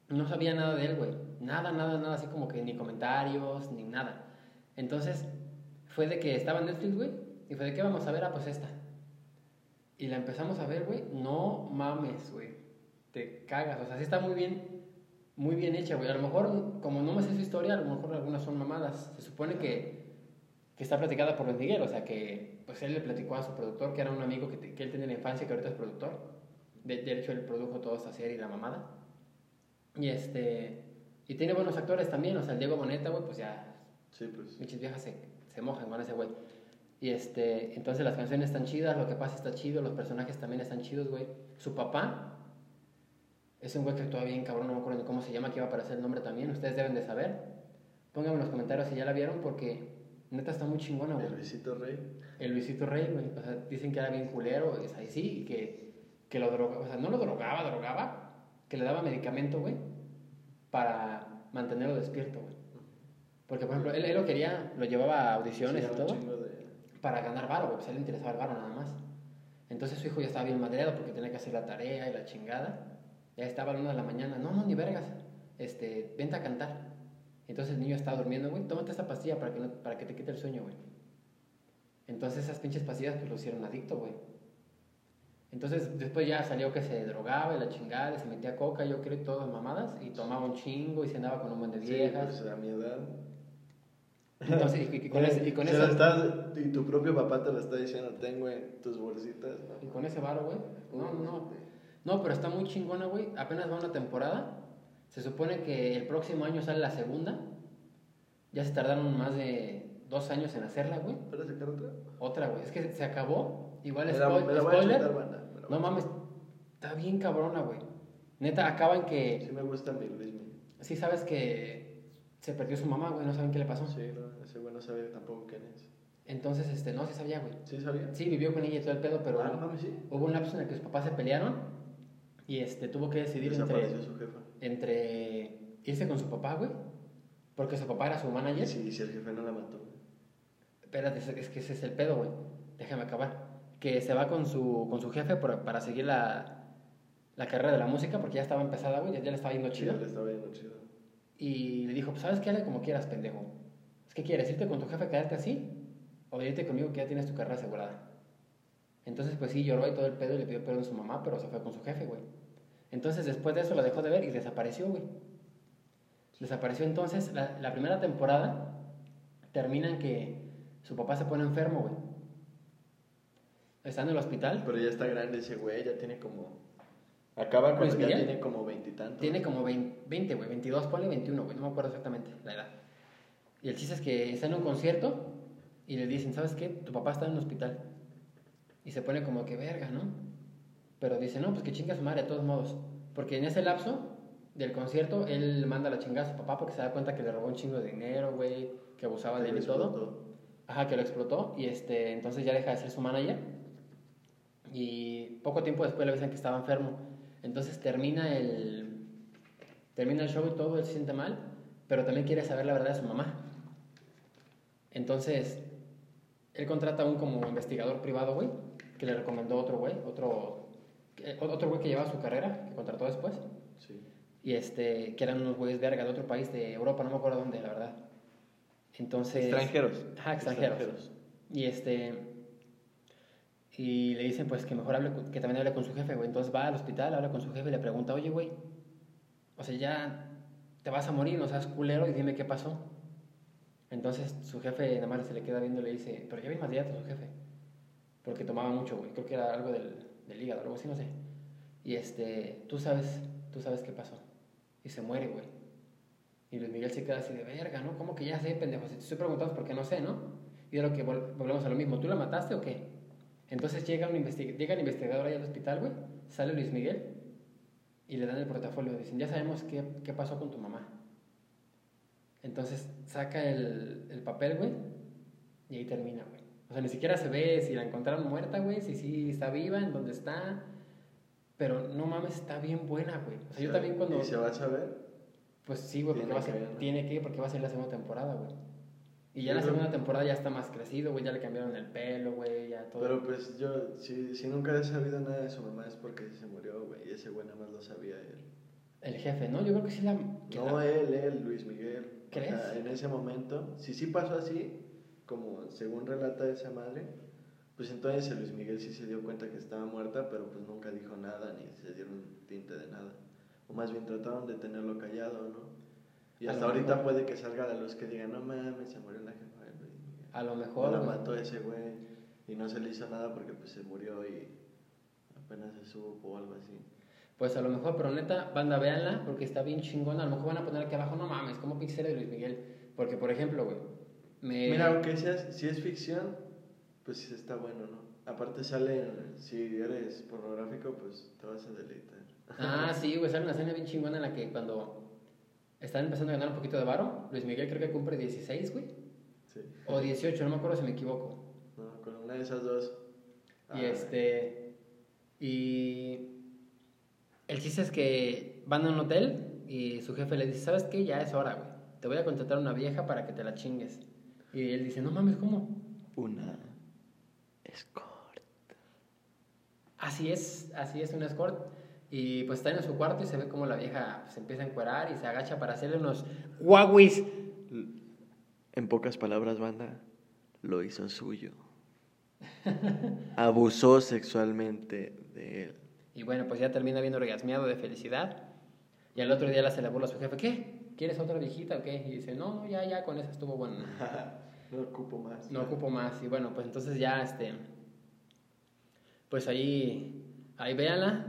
no sabía nada de él, güey. Nada, nada, nada, así como que ni comentarios, ni nada. Entonces, fue de que estaba en Netflix, güey, y fue de que vamos a ver, ah, pues esta. Y la empezamos a ver, güey. No mames, güey. Te cagas, o sea, sí está muy bien, muy bien hecha, güey. A lo mejor, como no me sé su historia, a lo mejor algunas son mamadas. Se supone que que está platicada por Miguel, o sea que pues él le platicó a su productor, que era un amigo que, él tenía en la infancia, que ahorita es productor. De, de hecho, él produjo toda esta serie la mamada. Y este. Y tiene buenos actores también, o sea, el Diego Boneta, güey, pues ya. Sí, pues. Muchas viejas se, se mojan con ese güey. Y este, entonces las canciones están chidas, lo que pasa está chido, los personajes también están chidos, güey. Su papá es un güey que actúa bien, cabrón, no me acuerdo ni cómo se llama, que iba a aparecer el nombre también, ustedes deben de saber. Pónganme en los comentarios si ya la vieron porque neta está muy chingona, güey. El Luisito Rey. El Luisito Rey, güey. O sea, dicen que era bien culero, es ahí sí, y que, que lo drogaba, o sea, no lo drogaba, drogaba, que le daba medicamento, güey, para mantenerlo despierto, güey. Porque, por ejemplo, él, él lo quería, lo llevaba a audiciones Sí, y todo de- para ganar varo, güey, pues a él le interesaba el varo nada más. Entonces su hijo ya estaba bien madreado porque tenía que hacer la tarea y la chingada. Ya estaba a la una de la mañana, no, no, ni vergas, este, vente a cantar. Entonces el niño estaba durmiendo, güey, tómate esta pastilla para que, no- para que te quite el sueño, güey. Entonces esas pinches pastillas pues lo hicieron adicto, güey. Entonces después ya salió que se drogaba y la chingada, y se metía coca, yo creo, y todas mamadas, y tomaba un chingo y se andaba con un buen de Sí, viejas. pues a mi edad. Entonces, y, y con ese, y con Se ese- y tu propio papá te lo está diciendo, ten, güey, tus bolsitas. y con ese varo, güey. No, no, no. No, pero está muy chingona, güey. Apenas va una temporada. Se supone que el próximo año sale la segunda. Ya se tardaron más de dos años en hacerla, güey. ¿Para sacar otra? Otra, güey. Es que se acabó. Igual Me la- spoil- me la voy a spoiler. chutar, banda, me la voy no mames. Está bien cabrona, güey. Neta, acaban que... Sí me gusta mi Luismi. Sí sabes que se perdió su mamá, güey. No saben qué le pasó. Sí, no, ese güey no sabía tampoco quién es. Entonces, este, no, sí sabía, güey. ¿Sí sabía? Sí, vivió con ella y todo el pedo, pero Ah, no mames, sí. hubo un lapso en el que sus papás se pelearon y este, tuvo que decidir entre... Su jefa. entre irse con su papá, güey, porque su papá era su manager. si, si el jefe no la mató. Espérate, es- que ese es el pedo, güey. Déjame acabar. Que se va con su, con su jefe por- para seguir la, la carrera de la música, porque ya estaba empezada, güey, ya, ya le estaba yendo Sí, chido. le estaba yendo chido. Y le dijo, pues, ¿sabes qué? Hazle como quieras, pendejo. ¿Es que quieres irte con tu jefe, quedarte así? O irte conmigo que ya tienes tu carrera asegurada. Entonces, pues sí, lloró y todo el pedo y le pidió perdón a su mamá, pero se fue con su jefe, güey. Entonces, después de eso, la dejó de ver y desapareció, güey. Desapareció entonces. La, la primera temporada termina en que su papá se pone enfermo, güey. Está en el hospital. Pero ya está grande ese güey, ya tiene como. Acaba cuando ya tiene como veintitantos. Tiene como 20, 20, güey, 22, ponle 21, güey, no me acuerdo exactamente la edad. Y el chiste es que está en un concierto y le dicen, ¿sabes qué? Tu papá está en un hospital. Y se pone como que verga, ¿no? Pero dice, no, pues que chinga su madre de todos modos. Porque en ese lapso del concierto, él manda la chingada a su papá porque se da cuenta que le robó un chingo de dinero, güey, que abusaba de él y todo. Ajá, que lo explotó y este, entonces ya deja de ser su manager. Y poco tiempo después le avisan que estaba enfermo. Entonces termina el, termina el show y todo, él se siente mal, pero también quiere saber la verdad de su mamá. Entonces, él contrata a un como investigador privado, güey, que le recomendó otro güey, otro, eh, otro güey que llevaba su carrera, que contrató después. Sí. Y este, que eran unos güeyes verga de otro país, de Europa, no me acuerdo dónde, la verdad. Entonces... Extranjeros. Ajá, extranjeros. Y este. Y le dicen, pues, que mejor hable, que también hable con su jefe, güey. Entonces va al hospital, habla con su jefe y le pregunta, oye, güey, o sea, ya te vas a morir, no seas culero y dime qué pasó. Entonces su jefe nada más se le queda viendo y le dice, pero ya vi más días su jefe. Porque tomaba mucho, güey. Creo que era algo del, del hígado, algo así, no sé. Y este, tú sabes, tú sabes qué pasó. Y se muere, güey. Y Luis Miguel se queda así de verga, ¿no? ¿Cómo que ya sé, pendejo? Si te estoy preguntando porque no sé, ¿no? Y de lo que vol- volvemos a lo mismo. ¿Tú la mataste o qué? Entonces llega, un investi- llega el investigador ahí al hospital, güey. Sale Luis Miguel y le dan el portafolio. Dicen, ya sabemos qué, qué pasó con tu mamá. Entonces saca el, el papel, güey, y ahí termina, güey. O sea, ni siquiera se ve si la encontraron muerta, güey, si sí está viva, en dónde está. Pero no mames, está bien buena, güey. O sea, yo también cuando... ¿Y se va a saber? Pues sí, güey, porque va a ser, que, ¿no? tiene que, porque va a ser la segunda temporada, güey. Y ya la Yo creo- segunda temporada ya está más crecido, güey, ya le cambiaron el pelo, güey, ya todo. Pero pues yo, si, si nunca he sabido nada de su mamá es porque se murió, güey. Y ese güey nada más lo sabía él. El jefe, ¿no? Yo creo que sí la... que No la- él, él, Luis Miguel. O ¿Crees? sea, en ese momento, si sí pasó así, como según relata esa madre, pues entonces Luis Miguel sí se dio cuenta que estaba muerta, pero pues nunca dijo nada ni se dieron tinte de nada. O más bien trataron de tenerlo callado, ¿no? Y hasta ahorita mejor. puede que salga la luz que diga, no mames, se murió la jefa de Luis Miguel. A lo O mejor... la güey. mató ese güey y no se le hizo nada porque pues se murió y apenas se supo o algo así. Pues a lo mejor, pero neta, banda, véanla, porque está bien chingona. A lo mejor van a poner aquí abajo, no mames, ¿cómo pinche serie de Luis Miguel? Porque, por ejemplo, güey, me... Mira, aunque sea, si es ficción, pues está bueno, ¿no? Aparte sale, si eres pornográfico, pues te vas a deleitar. Ah, sí, güey, sale una escena bien chingona en la que cuando están empezando a ganar un poquito de varo, Luis Miguel creo que cumple 16, güey. Sí. O 18, no me acuerdo si me equivoco. No, con una de esas dos. Y Ah, este. Y. El chiste es que van a un hotel y su jefe le dice: ¿Sabes qué? Ya es hora, güey. Te voy a contratar una vieja para que te la chingues. Y él dice: No mames, ¿cómo? Una escort. Así es, así es un escort. Y pues está en su cuarto y se ve como la vieja se empieza a encuerar y se agacha para hacerle unos guaguis. En pocas palabras, banda, lo hizo suyo. Abusó sexualmente de él. Y bueno, pues ya termina bien orgasmeado de felicidad. Y al otro día la se le burla a su jefe: ¿Qué? ¿Quieres otra viejita o qué? Y dice: No, no, ya, ya, con esa estuvo bueno. no ocupo más. No ocupo más. Y bueno, pues entonces ya, este. Pues ahí. Ahí véanla.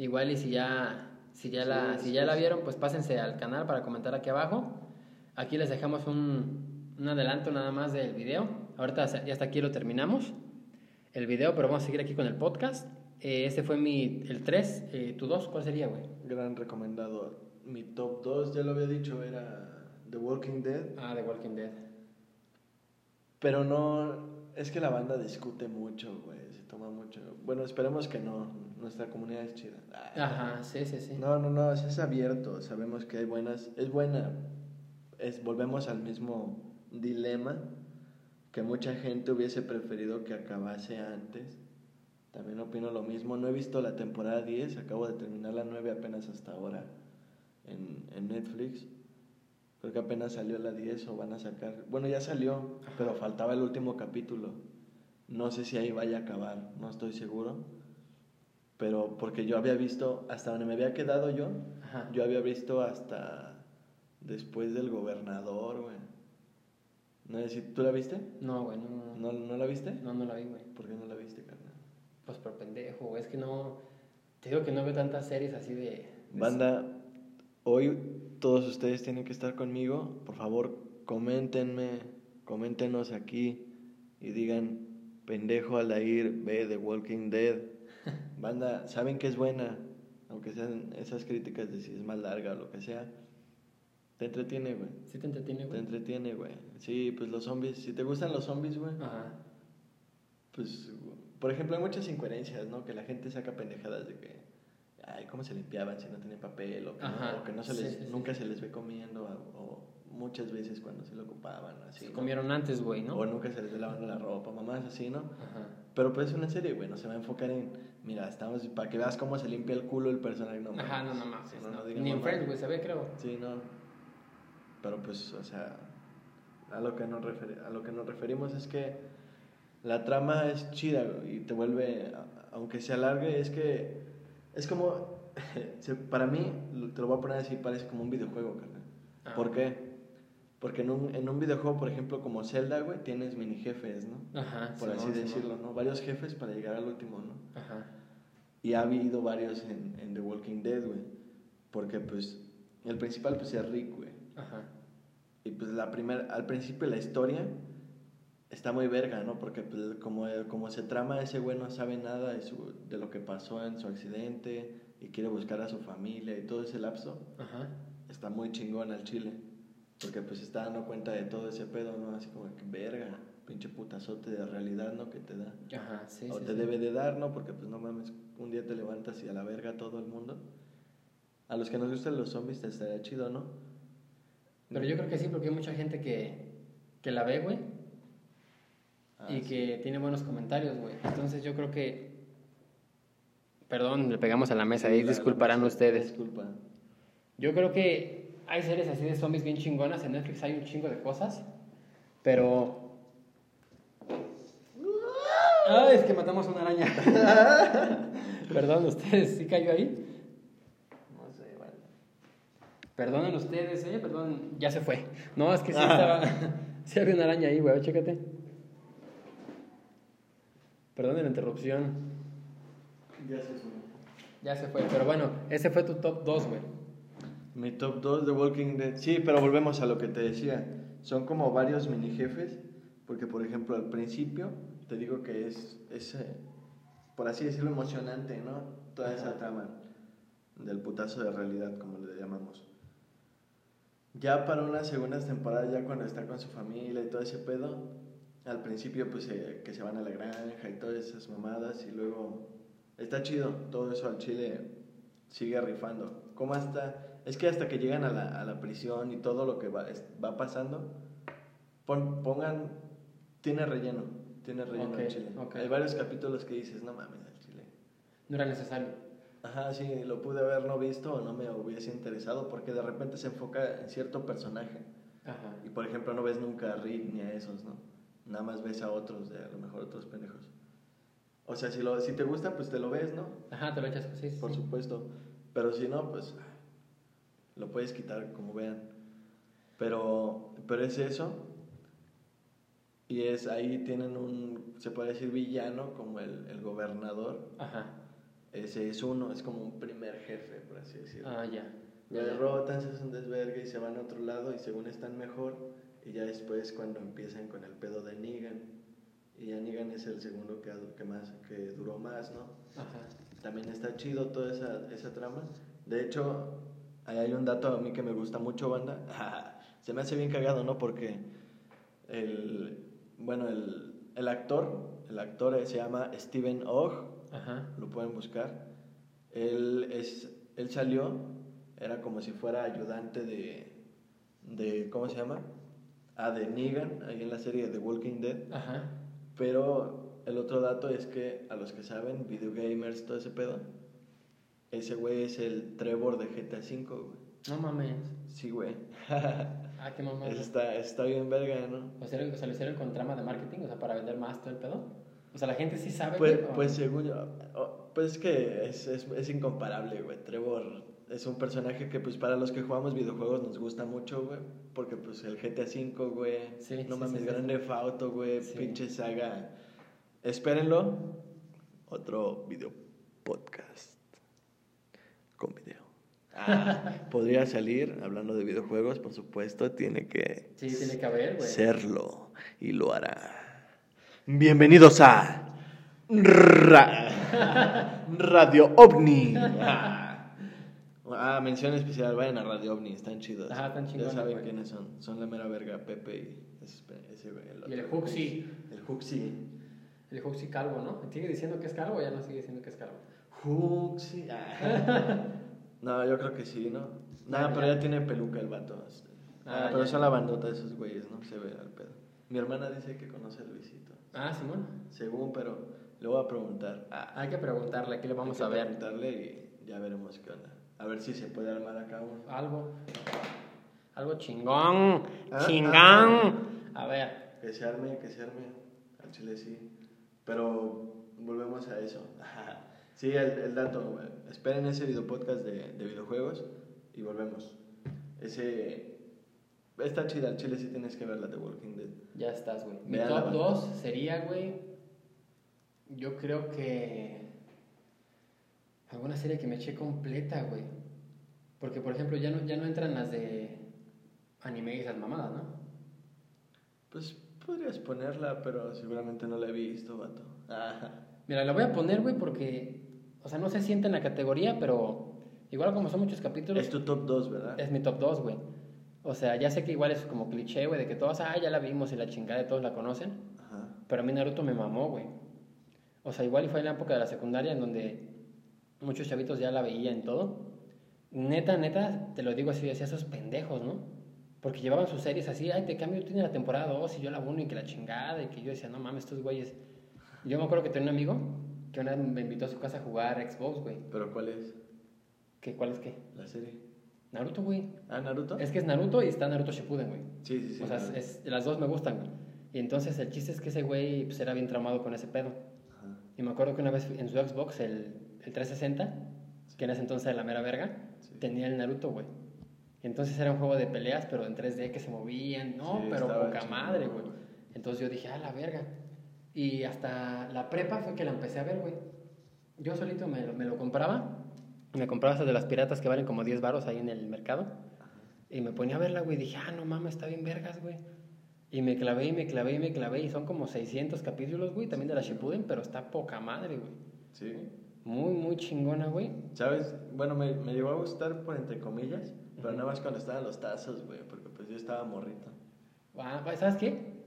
Igual y si ya. Si ya, la, Sí, si sí, ya la vieron, pues pásense al canal para comentar aquí abajo. Aquí les dejamos un, un adelanto nada más del video. Ahorita ya hasta aquí lo terminamos. El video, pero vamos a seguir aquí con el podcast. Eh, este fue mi. El 3. Eh, ¿Tu 2? ¿Cuál sería, güey? Gran recomendado. Mi top 2, ya lo había dicho, era The Walking Dead. Ah, The Walking Dead. Pero no. Es que la banda discute mucho, güey. Se toma mucho. Bueno, esperemos que no. Nuestra comunidad es chida. Ay, Ajá, sí, sí, sí. No, no, no, es abierto. Sabemos que hay buenas. Es buena. Es, volvemos al mismo dilema que mucha gente hubiese preferido que acabase antes. También opino lo mismo. No he visto la temporada 10, acabo de terminar la 9 apenas hasta ahora en, en Netflix. Creo que apenas salió la 10 o van a sacar. Bueno, ya salió, pero faltaba el último capítulo. No sé si ahí vaya a acabar, no estoy seguro. Pero porque yo había visto, hasta donde me había quedado yo, Ajá. yo había visto hasta después del gobernador, güey. No sé si tú la viste. No, güey, no, no, ¿No, ¿No la viste? no, no la vi, güey. ¿Por qué no la viste, carnal? Pues por pendejo, güey. Es que no. Te digo que no veo tantas series así de. de- Banda, hoy todos ustedes tienen que estar conmigo. Por favor, coméntenme, coméntenos aquí y digan, pendejo Aldair, ve The Walking Dead. Banda, saben que es buena, aunque sean esas críticas de si es más larga o lo que sea. Te entretiene, güey. Sí te entretiene, Te güey. entretiene, güey. Sí, pues los zombies, si te gustan los zombies, güey, Ajá. pues, por ejemplo, hay muchas incoherencias, ¿no? Que la gente saca pendejadas de que, ay, ¿cómo se limpiaban si no tenían papel? O que, Ajá, no, o que no se sí, les, sí, sí. nunca se les ve comiendo, o, o muchas veces cuando se lo ocupaban, así. Se ¿no? comieron antes, güey, ¿no? O nunca se les ve lavando la ropa, mamás así, ¿no? Ajá. Pero pues es una serie, güey, no se va a enfocar en, mira, estamos, para que veas cómo se limpia el culo el personaje, no Ajá, no, no mames. Sí, no. no Ni en. Friends, güey, se ve, creo. Sí, no. Pero pues, o sea, a lo que nos, a lo que nos referimos es que la trama es chida güey, y te vuelve, aunque se alargue, es que es como, para mí, te lo voy a poner así, parece como un videojuego, carnal. Ah. ¿Por qué? Porque en un, en un videojuego, por ejemplo, como Zelda, güey, tienes mini jefes, ¿no? Ajá. Por así decirlo, ¿no? Varios jefes para llegar al último, ¿no? Ajá. Y ha habido varios en, en The Walking Dead, güey. Porque, pues, el principal, pues, es Rick, güey. Ajá. Y pues la primera, al principio la historia está muy verga, ¿no? Porque pues, como, como se trama, ese güey no sabe nada de, su, de lo que pasó en su accidente y quiere buscar a su familia y todo ese lapso, Ajá. está muy chingón al chile. Porque pues está dando cuenta de todo ese pedo, ¿no? Así como que verga, pinche putazote de realidad, ¿no? Que te da. Ajá, sí, o sí, te sí. debe de dar, ¿no? Porque pues no mames, un día te levantas y a la verga todo el mundo. A los que nos gustan los zombies te estaría chido, ¿no? Pero yo creo que sí, porque hay mucha gente que, que la ve, güey, Ah, y sí. que tiene buenos comentarios, güey. Entonces yo creo que... Perdón, le pegamos a la mesa, ahí disculparán ustedes. Disculpa. Yo creo que hay series así de zombies bien chingonas. En Netflix hay un chingo de cosas. Pero. ¡Ay! Es que matamos una araña. Perdón, ustedes, ¿sí cayó ahí? No sé, vale. Perdonen ustedes, ¿eh? Perdón, ya se fue. No, es que sí estaba. sí había una araña ahí, güey, a chécate. Perdonen la interrupción. Ya se fue. Ya se fue. Pero bueno, ese fue tu top 2, güey. Mi top 2 de Walking Dead. Sí, pero volvemos a lo que te decía. Son como varios mini jefes. Porque, por ejemplo, al principio te digo que es, es eh, por así decirlo, emocionante, ¿no? Toda esa trama del putazo de realidad, como le llamamos. Ya para unas segundas temporadas, ya cuando está con su familia y todo ese pedo, al principio pues eh, que se van a la granja y todas esas mamadas y luego está chido, todo eso al chile sigue rifando. ¿Cómo hasta? Es que hasta que llegan a la, a la prisión y todo lo que va, es- va pasando, pon- pongan, tiene relleno, tiene relleno Ok, al chile. Hay varios capítulos que dices, no mames, al chile. No era necesario. Ajá, sí, lo pude haber no visto o no me hubiese interesado porque de repente se enfoca en cierto personaje. Ajá. Y por ejemplo no ves nunca a Rick ni a esos, ¿no? Nada más ves a otros, de a lo mejor otros pendejos. O sea, si, lo, si te gusta, pues te lo ves, ¿no? Ajá, te lo echas, sí, sí. Por sí. supuesto. Pero si no, pues lo puedes quitar como vean. Pero, pero es eso. Y es ahí tienen un, se puede decir villano, como el, el gobernador. Ajá. Ese es uno, es como un primer jefe, por así decirlo. Ah, ya. Lo derrotan, se hacen desvergue y se van a otro lado y según están mejor. Y ya después cuando empiezan con el pedo de Negan. Y ya Negan es el segundo que, que, más, que duró más, ¿no? Ajá. También está chido toda esa, esa trama. De hecho, ahí hay un dato a mí que me gusta mucho, banda. Se me hace bien cagado, ¿no? Porque el, bueno, el, el actor, el actor se llama Steven Ogg, Ajá. lo pueden buscar. Él, es, él salió, era como si fuera ayudante de, de ¿cómo se llama? Ah, de Negan, ahí en la serie de The Walking Dead. Ajá. Pero el otro dato es que, a los que saben, videogamers, todo ese pedo, ese güey es el Trevor de GTA V, güey. No mames. Sí, güey. Ah, qué mamada. Está, está bien verga, ¿no? O sea, o sea, lo hicieron con trama de marketing, o sea, para vender más todo el pedo. O sea, la gente sí sabe. Pues, o- pues según yo, pues es que es, es, es incomparable, güey. Trevor es un personaje que pues para los que jugamos videojuegos nos gusta mucho, güey. Porque pues el GTA V, güey. Sí, no sí, mames, sí. Grande Theft Auto, güey. Pinche saga. Espérenlo. Otro video podcast con video. Ah, podría salir hablando de videojuegos, por supuesto. Tiene que Sí, tiene que haber, güey. serlo y lo hará. Bienvenidos a Ra- Radio OVNI. Ah. Ah, mención especial, vayan a Radio OVNI, están chidos. Ajá, están Ya chingones, saben güey. quiénes son. Son la mera verga, Pepe y ese, ese güey. Y el otro. Huxi. El Huxi. El Huxi calvo, ¿no? ¿Sigue diciendo que es calvo o ya no sigue diciendo que es calvo? Huxi. Ah. No, yo creo que sí, ¿no? Nada, pero ya. tiene peluca el vato. este. Ah, Ah, pero son la bandota de esos güeyes, ¿no? Se ve al pedo. Mi hermana dice que conoce a Luisito. Ah, Simón. Según, pero le voy a preguntar. Ah, Hay que preguntarle, aquí le vamos hay a que ver. preguntarle y ya veremos qué onda. A ver si se puede armar acá uno. Algo. Algo chingón. Ah, chingón. ah. A ver. Que se arme, que se arme. Al chile sí. Pero volvemos a eso. Sí, el, el dato. Esperen ese video podcast de, de videojuegos y volvemos. Ese. Está chida, al chile sí tienes que ver la de Walking Dead. Ya estás, güey. Mi top banda. 2 sería, güey. Yo creo que. Alguna serie que me eché completa, güey. Porque, por ejemplo, ya no, ya no entran las de anime y esas mamadas, ¿no? Pues podrías ponerla, pero seguramente no la he visto, vato. Ah, Mira, la voy a poner, güey, porque. O sea, no se siente en la categoría, pero. Igual como son muchos capítulos. es tu top 2, ¿verdad? Es mi top 2, güey. O sea, ya sé que igual es como cliché, güey, de que todos, ah, ya la vimos y la chingada de todos la conocen. Ajá. Pero a mí Naruto me mamó, güey. O sea, igual y fue en la época de la secundaria en donde muchos chavitos ya la veían todo. Neta, neta, te lo digo así, decía esos pendejos, ¿no? Porque llevaban sus series así, ay, te cambio, tiene la temporada 2 y yo la 1 y que la chingada y que yo decía, no mames, estos güeyes. Yo me acuerdo que tenía un amigo que una vez me invitó a su casa a jugar Xbox, güey. ¿Pero cuál es ¿Qué, ¿Cuál es qué? la serie? Naruto, güey. ¿Ah, Naruto? Es que es Naruto y está Naruto Shippuden, güey. Sí, sí, sí. o sea, es, las dos me gustan, güey. Y entonces el chiste es que ese güey pues, era bien traumado con ese pedo. Ajá. Y me acuerdo que una vez en su Xbox, el, el 360, que en ese entonces era la mera verga, Sí. tenía el Naruto, güey. Y entonces era un juego de peleas, pero en 3D que se movían, no, Sí, pero poca madre, güey. Entonces yo dije, ah, la verga. Y hasta la prepa fue que la empecé a ver, güey. Yo solito me lo, me lo compraba. Me compraba esas de las piratas que valen como 10 baros ahí en el mercado. Y me ponía a verla, güey. Dije, ah, no mames, está bien vergas, güey. Y me clavé y me clavé y me clavé. Y son como 600 capítulos, güey, también de la Shippuden, pero está poca madre, güey. Sí. Muy, muy chingona, güey. ¿Sabes? Bueno, me, me llegó a gustar por entre comillas, pero nada más cuando estaban los tazos, güey, porque pues yo estaba morrito. Ah, ¿Sabes qué?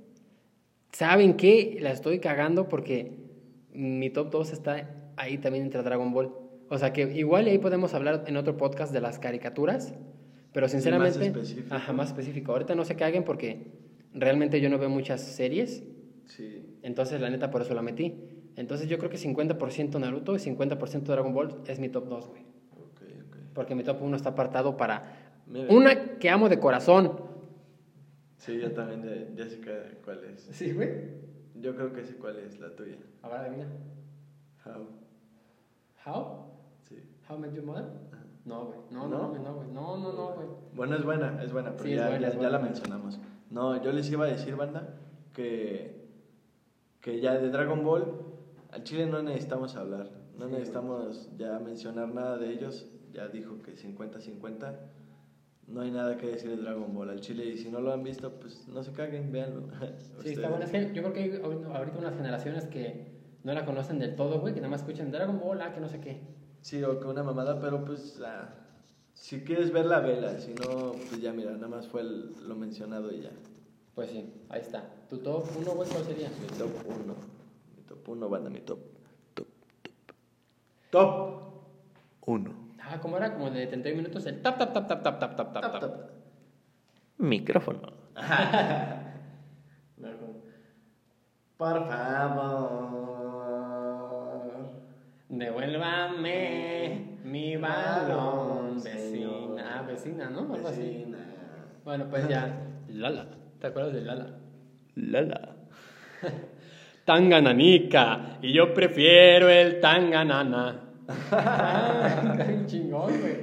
¿Saben qué? La estoy cagando porque mi top 2 está ahí también entre Dragon Ball. O sea que igual ahí podemos hablar en otro podcast de las caricaturas, pero sinceramente... más específico. Ajá, más específico. Ahorita no se caguen porque realmente yo no veo muchas series, Sí. entonces la neta por eso la metí. Entonces yo creo que 50% Naruto y 50% Dragon Ball es mi top 2, güey. Ok, ok. Porque mi top 1 está apartado para. Una que amo de corazón. Sí, yo también de- ya sé cuál es. Sí, güey. Yo creo que sé cuál es la tuya. Ahora adivina. How. How? Sí. How Met Your Mother? No, güey. No, ¿No? no, güey, no, güey. No, no, no, güey. Bueno, es buena, es buena, pero Sí, ya, buena, ya- es ya buena. la mencionamos. No, yo les iba a decir, banda, que, que ya de Dragon Ball, al Chile no necesitamos hablar. No Sí, necesitamos ya mencionar nada de ellos. Ya dijo que 50-50. No hay nada que decir de Dragon Ball al Chile. Y si no lo han visto, pues no se caguen, véanlo. Sí, está bueno. Es que yo creo que hay ahorita unas generaciones que no la conocen del todo, güey, que nada más escuchan Dragon Ball, ah, que no sé qué. Sí, o que una mamada, pero pues ah, si quieres verla, vela. Si no, pues ya mira, nada más fue el- lo mencionado y ya. Pues sí, ahí está. ¿Tu top 1, güey, cuál sería? Mi top 1. Mi top 1, banda, mi top. Top. Top. Top 1. Ah, ¿cómo era? Como de 31 minutos, el tap, tap, tap, tap, tap, tap, tap, tap, tap. Micrófono. Por favor. Devuélvame mi balón, vecina. Ah, vecina, ¿no? Algo así. Vecina. Bueno, pues ya. Lala. ¿Te acuerdas de Lala? Lala. Tangananica. Y yo prefiero el tanganana. Ah, está bien chingón, güey.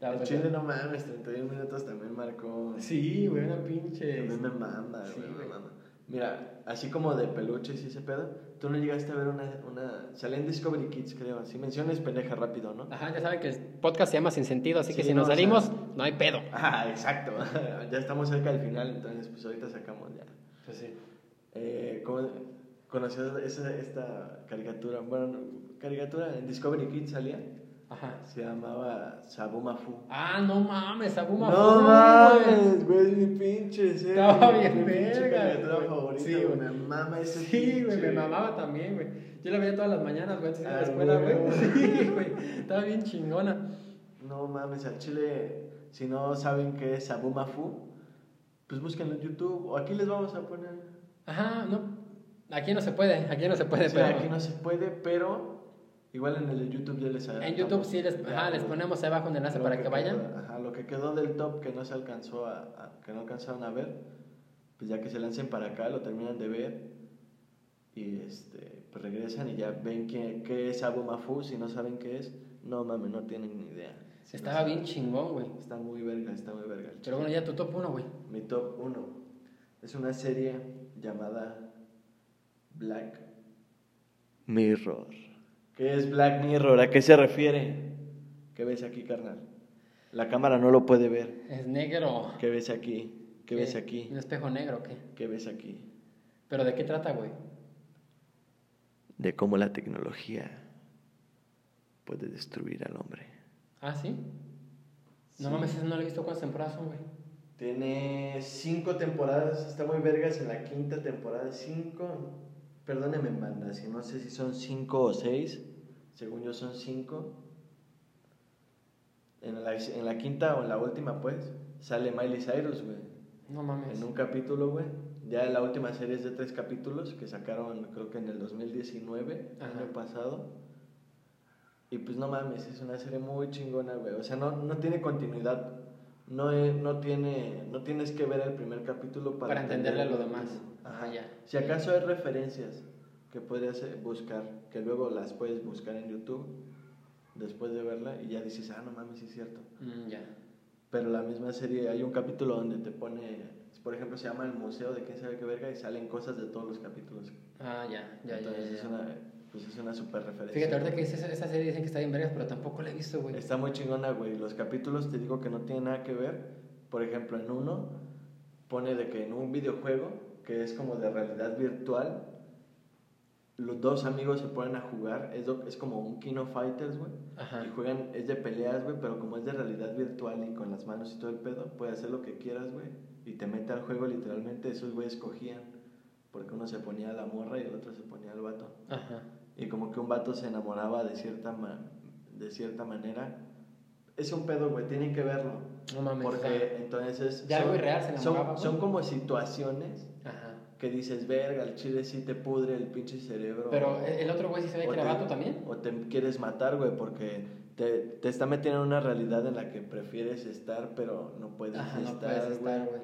La El chile no mames, 31 minutos también marcó. Sí, güey, una pinche. Mí me Sí, güey, me mama. Mira, así como de peluches y ese pedo, tú no llegaste a ver una, una... Salía en Discovery Kids, creo. Si menciones pendeja rápido, ¿no? Ajá, ya saben que el podcast se llama Sin Sentido, así que si no, nos o sea- salimos, no hay pedo. Ah, exacto. ya estamos cerca del final, entonces pues ahorita sacamos ya. Pues sí. Eh, ¿cómo- ¿Conocías esa, esta caricatura? Bueno, no, caricatura en Discovery Kids salía. Ajá. Se llamaba Sabumafu. Ah, no mames, Abuma No mames, güey, mi pinche serie. Estaba bien mi verga, caricatura güey. favorita. Sí, güey. Me mama ese Sí, güey, me mamaba también, güey. Yo la veía todas las mañanas, güey, antes de ir a la Ah, escuela, güey. güey. Sí, güey. Estaba bien chingona. No mames, al chile, si no saben qué es Sabumafu, pues búsquenlo en YouTube. O aquí les vamos a poner. Ajá, no. Aquí no se puede, aquí no se puede, Sí, pero. aquí no se puede, pero igual en el de YouTube ya les En YouTube sí les, ajá, les ponemos ahí abajo un enlace para que vayan. quedó- ajá, lo que quedó del top que no se alcanzó a, a- que no alcanzaron a ver, pues ya que se lancen para acá, lo terminan de ver y este, pues regresan y ya ven qué, qué es Abumafu, si no saben qué es, no mames, no tienen ni idea. Si no Estaba saben. bien chingón, güey. Está muy verga, está muy verga. Pero bueno, ya tu top 1, güey. mi top 1 es una serie llamada Black Mirror. ¿Qué es Black Mirror? ¿A qué se refiere? ¿Qué ves aquí, carnal? La cámara no lo puede ver. Es negro. ¿Qué ves aquí? ¿Qué ves aquí? ¿Un espejo negro qué? ¿Qué ves aquí? ¿Pero de qué trata, güey? De cómo la tecnología puede destruir al hombre. Ah, ¿sí? No Sí. mames, eso no lo he visto cuántas temporadas son, güey. Tiene cinco temporadas, está muy vergas en la quinta temporada. Cinco, perdóneme, banda, si no sé si son cinco o seis. Según yo son cinco. En la, en la quinta o en la última, pues, sale Miley Cyrus, güey. No mames. En un capítulo, güey. Ya la última serie es de tres capítulos que sacaron, creo que en el 2019, Ajá. año pasado. Y pues no mames, es una serie muy chingona, güey. O sea, no, no tiene continuidad. No, es- no, tiene, no tienes que ver el primer capítulo para, Para entenderle entender lo demás. Ajá, ya. Si acaso hay referencias que podrías eh, buscar, que luego las puedes buscar en YouTube después de verla y ya dices, ah, no mames, sí es cierto. Mm, ya. Pero la misma serie, hay un capítulo donde te pone, por ejemplo, se llama El Museo de quién sabe qué verga y salen cosas de todos los capítulos. Ah, ya, ya, ya. Ya, es una, pues es una super referencia. Fíjate, ahorita que dices esa, serie dicen que está bien vergas, pero tampoco la he visto, güey. Está muy chingona, güey. Los capítulos te digo que no tienen nada que ver. Por ejemplo, en uno pone de que en un videojuego, que es como de realidad virtual, los dos amigos se ponen a jugar, es, lo- es como un Kino Fighters, güey. Y juegan, es de peleas, güey, pero como es de realidad virtual y con las manos y todo el pedo, puedes hacer lo que quieras, güey. Y te mete al juego literalmente, esos güeyes cogían. Porque uno se ponía a la morra y el otro se ponía al vato. Ajá. Y como que un vato se enamoraba de cierta, ma- de cierta manera. Es un pedo, güey, tienen que verlo. No mames. Porque entonces... ya algo irreal se son, enamoraba, son como situaciones Ajá. que dices, verga, el chile sí te pudre el pinche cerebro. Pero ¿e-, el otro güey sí se ve que era vato también. O te quieres matar, güey, porque te, te está metiendo en una realidad en la que prefieres estar, pero no puedes Ajá, no estar, puedes estar, güey.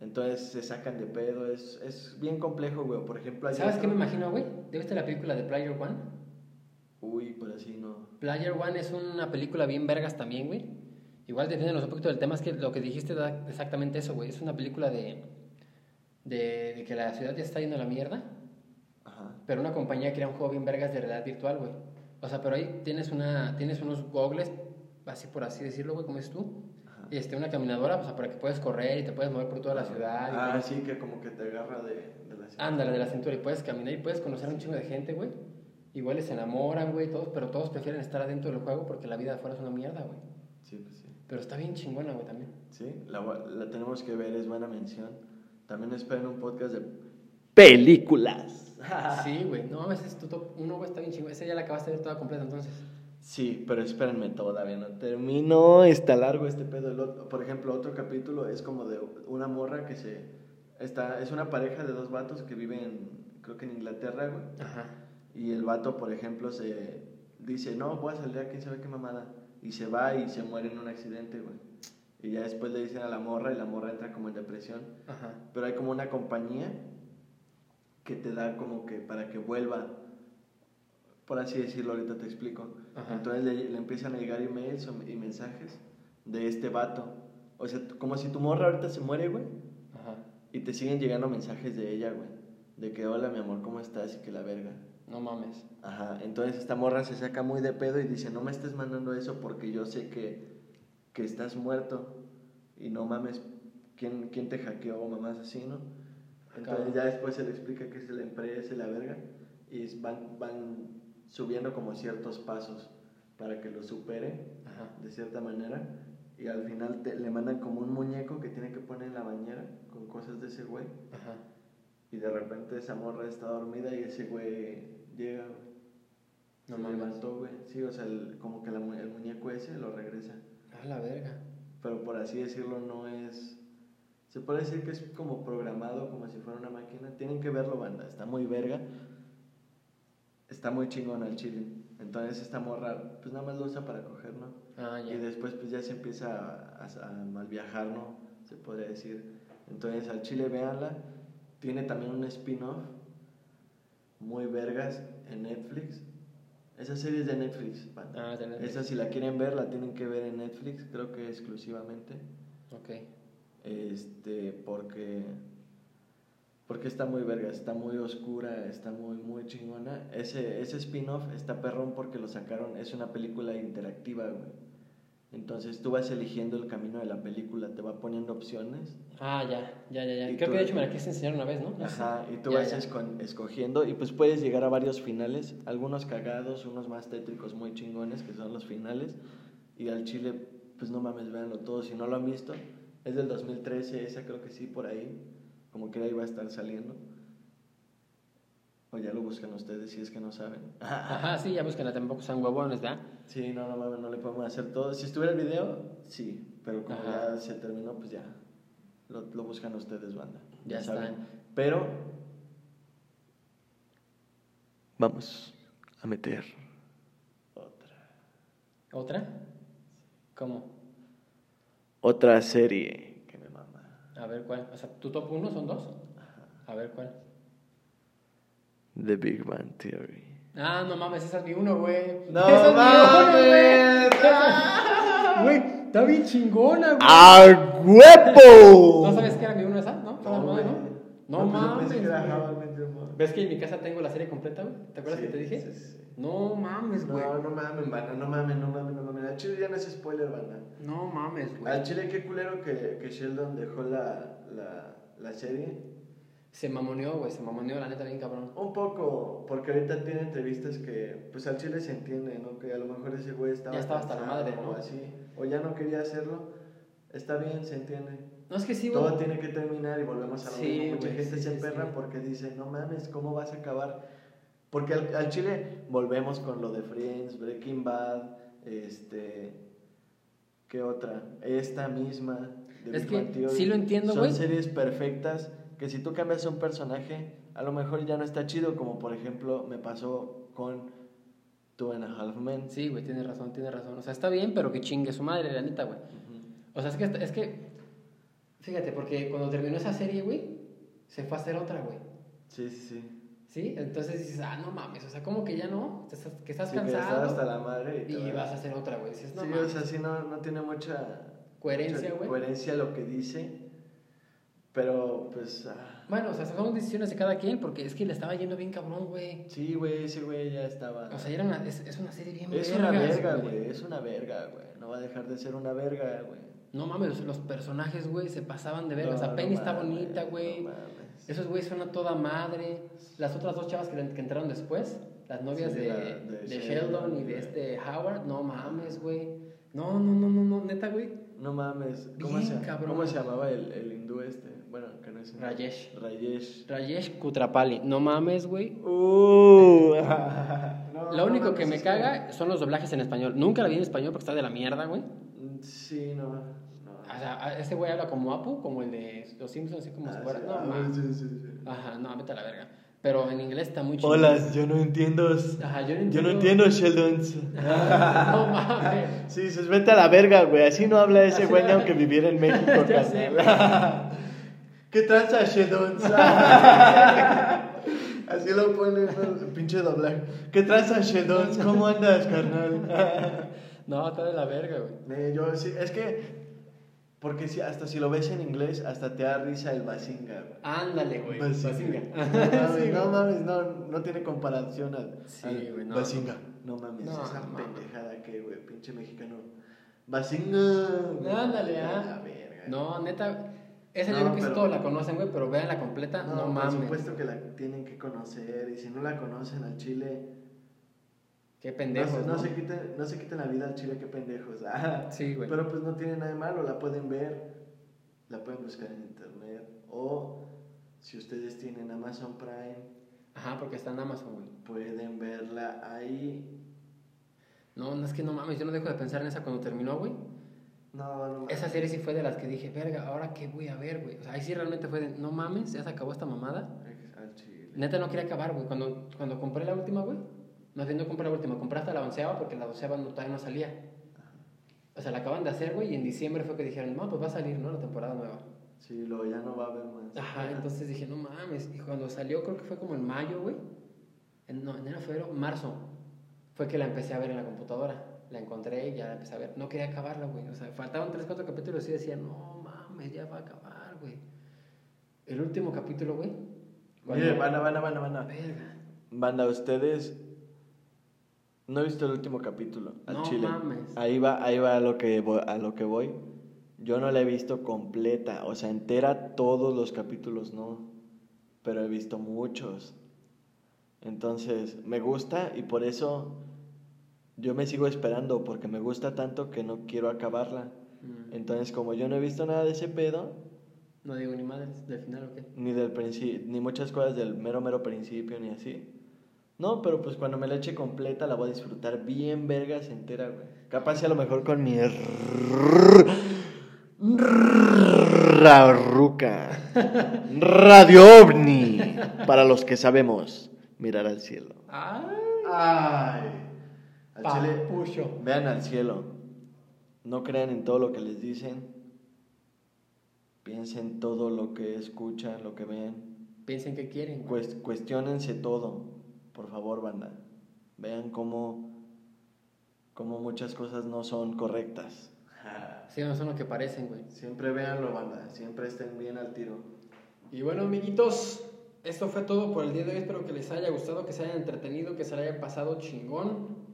Entonces se sacan de pedo, es, es bien complejo, güey. Por ejemplo, ¿Sabes qué me imagino, güey? ¿Ya viste la película de Player One? Uy, pues así no. Player One es una película bien vergas también, güey. Igual dependiendo un poquito del tema, es que lo que dijiste da exactamente eso, güey. Es una película de, de, de que la ciudad ya está yendo a la mierda, Ajá. pero una compañía crea un juego bien vergas de realidad virtual, güey. O sea, pero ahí tienes, una, tienes unos gogles, así por así decirlo, güey, como es tú. Este, una caminadora, o sea, para que puedes correr y te puedes mover por toda la ciudad. y Ah, puedes- sí, que como que te agarra de, de la ciudad. Ándale, de la cintura y puedes caminar y puedes conocer a un chingo de gente, güey. Igual se enamoran, güey, todos, pero todos prefieren estar adentro del juego porque la vida afuera es una mierda, güey. Sí, pues sí. Pero está bien chingona, güey, también. Sí, la, la tenemos que ver, es buena mención. También esperen un podcast de películas. Sí, güey. No mames, es tu top 1, güey, está bien chingón. Esa ya la acabaste de ver toda completa, entonces. Sí, pero espérenme, todavía no termino. Está largo este pedo. Otro- por ejemplo, otro capítulo es como de una morra que se. Está, es una pareja de dos vatos que viven, creo que en Inglaterra, güey. Ajá. Y el vato, por ejemplo, se dice: No, voy a salir a quién sabe qué mamada. Y se va y se muere en un accidente, güey. Y ya después le dicen a la morra y la morra entra como en depresión. Ajá. Pero hay como una compañía que te da como que para que vuelva, por así decirlo, ahorita te explico. Ajá. Entonces le, le empiezan a llegar emails y mensajes de este vato. O sea, como si tu morra ahorita se muere, güey, Ajá. y te siguen llegando mensajes de ella, güey. De que, hola, mi amor, ¿cómo estás? Y que la verga. No mames. Ajá, entonces esta morra se saca muy de pedo y dice, no me estés mandando eso porque yo sé que, que estás muerto y no mames, ¿quién, quién te hackeó o mamás así, no? Entonces ya después se le explica que es la empresa y la verga y van, van subiendo como ciertos pasos para que lo supere Ajá. de cierta manera y al final te- le mandan como un muñeco que tiene que poner en la bañera con cosas de ese güey Ajá. y de repente esa morra está dormida y ese güey llega. No mames. levantó, güey. Sí, o sea, el- como que la el muñeco ese lo regresa. A la verga. Pero por así decirlo, no es. Se puede decir que es como programado, como si fuera una máquina. Tienen que verlo, banda. Está muy verga. Está muy chingón al chile. Entonces, esta morra, pues nada más lo usa para coger, ¿no? Ah, ya. Y después, pues ya se empieza a, a, a mal viajar, ¿no? Se podría decir. Entonces, al chile, véanla. Tiene también un spin-off muy vergas en Netflix. Esa serie es de Netflix, banda. Ah, de Netflix. Esa, si la quieren ver, la tienen que ver en Netflix, creo que exclusivamente. Ok. Este, porque. Porque está muy verga, está muy oscura, está muy, muy chingona. Ese, ese spin-off está perrón porque lo sacaron, es una película interactiva, güey. Entonces tú vas eligiendo el camino de la película, te va poniendo opciones. Ah, ya, ya, ya, ya. Y Creo tú- que de hecho me la quise enseñar una vez, ¿no? Ajá, y tú Ya, vas ya. esco- escogiendo y pues puedes llegar a varios finales, algunos cagados, unos más tétricos muy chingones, que son los finales. Y al chile, pues no mames, véanlo todo, si no lo han visto. Es del 2013, esa creo que sí, por ahí, como que ahí va a estar saliendo. O ya lo buscan ustedes si es que no saben. Ajá, sí, ya buscan, tampoco son huevones, ¿verdad? Sí, no, no mames, no le podemos hacer todo. Si estuviera el video, sí, pero como Ajá. ya se terminó, pues ya. Lo, lo buscan ustedes, banda. Ya saben. Pero vamos a meter otra. ¿Otra? ¿Cómo? Otra serie. A ver cuál. O sea, ¿tu top 1 son dos? A ver cuál. The Big Bang Theory. Ah, no mames, esa es mi uno, güey. ¡No Esa es mi uno, mames! güey. Güey, está bien chingona, güey. ¡A huevo! ¿No sabes qué era mi uno esa? ¿No? No, No. ¿no? No pues yo mames. pensé que era ¿Ves que en mi casa tengo la serie completa, güey? ¿Te acuerdas Sí, que te dije? sí, sí. No mames, güey. No, no mames, banda, no mames, no mames, no mames. Al chile ya no es spoiler, banda. No mames, Al güey. chile, qué culero que, que Sheldon dejó la, la, la serie. Se mamoneó, güey, se mamoneó, la neta, bien cabrón. Un poco, porque ahorita tiene entrevistas que, pues al chile se entiende, ¿no? Que a lo mejor ese güey estaba. Ya estaba hasta la madre, ¿no? O así, o ya no quería hacerlo. Está bien, se entiende. No, es que sí, güey. Todo tiene que terminar y volvemos a lo Sí, mismo. Mucha güey, gente sí, se sí. porque dice, no mames, ¿cómo vas a acabar? Porque al, al chile volvemos con lo de Friends, Breaking Bad, este. ¿Qué otra? Esta misma. de Es que Theory. sí lo entiendo, Son güey. series perfectas que si tú cambias un personaje, a lo mejor ya no está chido, como por ejemplo me pasó con Two and a Half Men. Sí, güey, tienes razón, tienes razón. O sea, está bien, pero que chingue su madre, la neta, güey. Ujú. O sea, es que, es que, fíjate, porque cuando terminó esa serie, güey, se fue a hacer otra, güey. Sí, sí, sí. ¿Sí? Entonces dices, ah, no mames, o sea, como que ya no, que estás Sí, que estás cansado hasta la madre y, vas. a hacer otra, güey. Dices, no sí, mames. o sea, sí no, no tiene mucha Coherencia, güey. Coherencia lo que dice. Pero pues ah, Bueno, o sea, son decisiones de cada quien, porque es que le estaba yendo bien cabrón, güey. sí, güey, ese güey ya estaba. O sea, era una, es, es una serie bien es una verga, güey, es una verga, güey. No va a dejar de ser una verga, güey. No mames, los personajes, güey, se pasaban de verga. o No, sea, no Penny está mames, bonita, güey. no mames. Esos güeyes son a toda madre. Las otras dos chavas que, que entraron después, las novias Sí, de, la- de, de Sheldon Sheldon, y de este Howard, no mames, güey. No, no, no, no, no, neta, güey. No mames. ¿Cómo, Bien se, cabrón. ¿Cómo se llamaba el, el hindú este? Bueno, que no es. Rajesh. Rayesh. Rajesh Kutrapali, no mames, güey. Uh, no, Lo no único mames, que me caga son los doblajes en español. Nunca la vi en español porque está de la mierda, güey. Sí, no. O sea, este güey habla como Apu, como el de Los Simpsons, así como si Ah, fuera. sí, No, ah, mames. sí, sí, sí. Ajá, no, vete a la verga. Pero en inglés está muy chido. Hola, yo no entiendo. Ajá, yo no Yo entiendo. no entiendo Sheldon. no mames. Sí, dices, vete a la verga, güey. Así no habla ese güey no- aunque viviera en México. Sé, ¿Qué tranza, Sheldon? Así lo pone el pinche doblaje. ¿Qué tranza, Sheldon? ¿Cómo andas, carnal? No, está de la verga, güey. Eh, yo sí, es que. Porque si, hasta si lo ves en inglés, hasta te da risa el Basinga, güey. Ándale, güey. Bazinga. No mames, Sí, no mames, no, no tiene comparación al, Sí, al güey, no. Bazinga. No mames, No, esa mames. pendejada que, güey, pinche mexicano. Bazinga. Ándale, ah. verga. No, neta. Esa No, yo creo que sí todos la conocen, güey, pero vean la completa, no, No, por mames. supuesto que la tienen que conocer. Y si no la conocen al chile, Qué no, pendejos, se- ¿no? no, se quiten, no se quiten la vida al chile, qué pendejos. Ah, Sí, güey. Pero pues no tiene nada de malo, la pueden ver, la pueden buscar en internet. O si ustedes tienen Amazon Prime, Ajá, porque está en Amazon, güey. pueden verla ahí. No, no es que no mames, yo no dejo de pensar en esa cuando terminó, güey. No, no. Esa serie sí fue de las que dije, verga, ¿ahora qué voy a ver, güey? O sea, ahí sí realmente fue de, no mames, ya se acabó esta mamada. Al chile. Neta no quería acabar, güey. Cuando, cuando compré la última, güey. Más bien no compré la última, compré hasta la onceava porque la doceava no, todavía no salía. O sea, la acaban de hacer, güey, y en diciembre fue que dijeron, no, pues va a salir, ¿no? La temporada nueva. Sí, luego ya no va a haber más. Ajá, entonces dije, no mames. Y cuando salió, creo que fue como en mayo, güey. En, no, enero, febrero, marzo. Fue que la empecé a ver en la computadora. La encontré y ya la empecé a ver. No quería acabarla, güey. O sea, faltaban 3, 4 capítulos y decía, no mames, ya va a acabar, güey. El último capítulo, güey. Mire, cuando- banda, banda, banda, banda. Verga. Banda, ustedes. No he visto el último capítulo. Al No chile. mames. Ahí va, ahí va a lo que voy, a lo que voy. Yo no la he visto completa, o sea, entera todos los capítulos, no. Pero he visto muchos. Entonces, me gusta y por eso yo me sigo esperando, porque me gusta tanto que no quiero acabarla. Mm. Entonces, como yo no he visto nada de ese pedo, No digo ni madres, del final o qué. ni del principio, ni muchas cosas del mero mero principio ni así. No, pero pues cuando me la eche completa la voy a disfrutar bien vergas entera, güey. Capaz si a lo mejor con mi Raruca. Radio OVNI. Para los que sabemos mirar al cielo. ¡Ay! Ay. Al chile, Papucho. vean al cielo. No crean en todo lo que les dicen. Piensen todo lo que escuchan, lo que ven. Piensen que quieren, güey. Cues- cuestionense todo, por favor, banda. Vean cómo, cómo muchas cosas no son correctas. Sí, no son lo que parecen, güey. Siempre véanlo, banda. Siempre estén bien al tiro. Y bueno, amiguitos, esto fue todo por el día de hoy. Espero que les haya gustado, que se hayan entretenido, que se haya pasado chingón.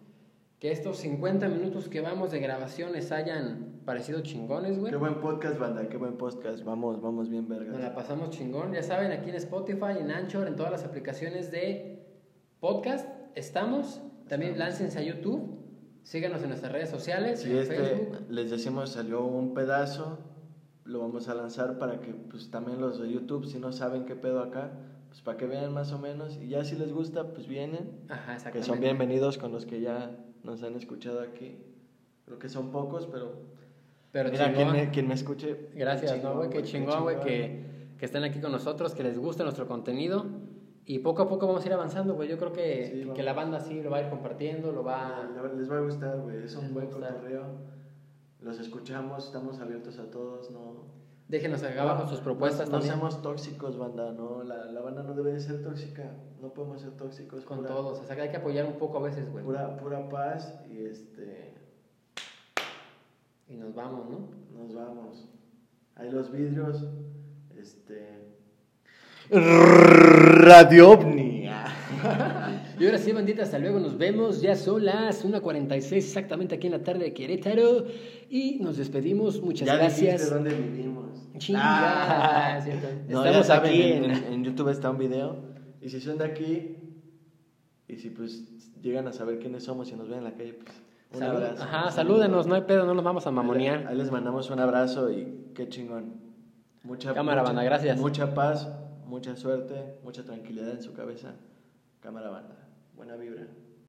que estos 50 minutos que vamos de grabación les hayan parecido chingones, güey. Qué buen podcast, banda, qué buen podcast. Vamos, vamos bien, vergas. Nos la pasamos chingón. Ya saben, aquí en Spotify, en Anchor, en todas las aplicaciones de podcast estamos. También láncense a YouTube. Síganos en nuestras redes sociales, Si en este, Facebook. les decimos, salió un pedazo, lo vamos a lanzar para que pues también los de YouTube, si no saben qué pedo acá, pues para que vean más o menos. Y ya si les gusta, pues vienen. Ajá, Que son bienvenidos con los que ya nos han escuchado aquí. Creo que son pocos, pero Pero mira, chingón. quien me, quien me escuche. Gracias, qué ¿no, güey? Qué chingón, güey, que, que estén aquí con nosotros, que les guste nuestro contenido. Y poco a poco vamos a ir avanzando, güey. Yo creo que, Sí, que la banda sí lo va a ir compartiendo, lo va... Le- Les va a gustar, güey. Es un buen cotorreo. Los escuchamos, estamos abiertos a todos, no. Déjenos acá abajo sus propuestas no, no también. seamos tóxicos, banda, no. La, la banda no debe de ser tóxica. No podemos ser tóxicos. Con pura, todos. O sea, que hay que apoyar un poco a veces, güey. Pura, pura paz y este. Y nos vamos, ¿no? Nos vamos. Hay los vidrios. Este. Radio OVNI. Y ahora sí, bandita, hasta luego, nos vemos. Ya son las 1.46 exactamente aquí en la tarde de Querétaro. Y nos despedimos. Muchas ya gracias. dónde vivimos. Chinga, Ah. ¿cierto? No, Estamos saben, aquí en, en- YouTube está un video. Y si son de aquí, y si pues llegan a saber quiénes somos y nos ven en la calle, pues un Salud- abrazo. Ajá, salúdenos, no hay pedo, no nos vamos a Ahí, mamonear. ahí les mandamos un abrazo y qué chingón. Mucha, Cámara, mucha- banda, gracias. Mucha paz, mucha suerte, mucha tranquilidad en su cabeza. Cámara banda, buena vibra.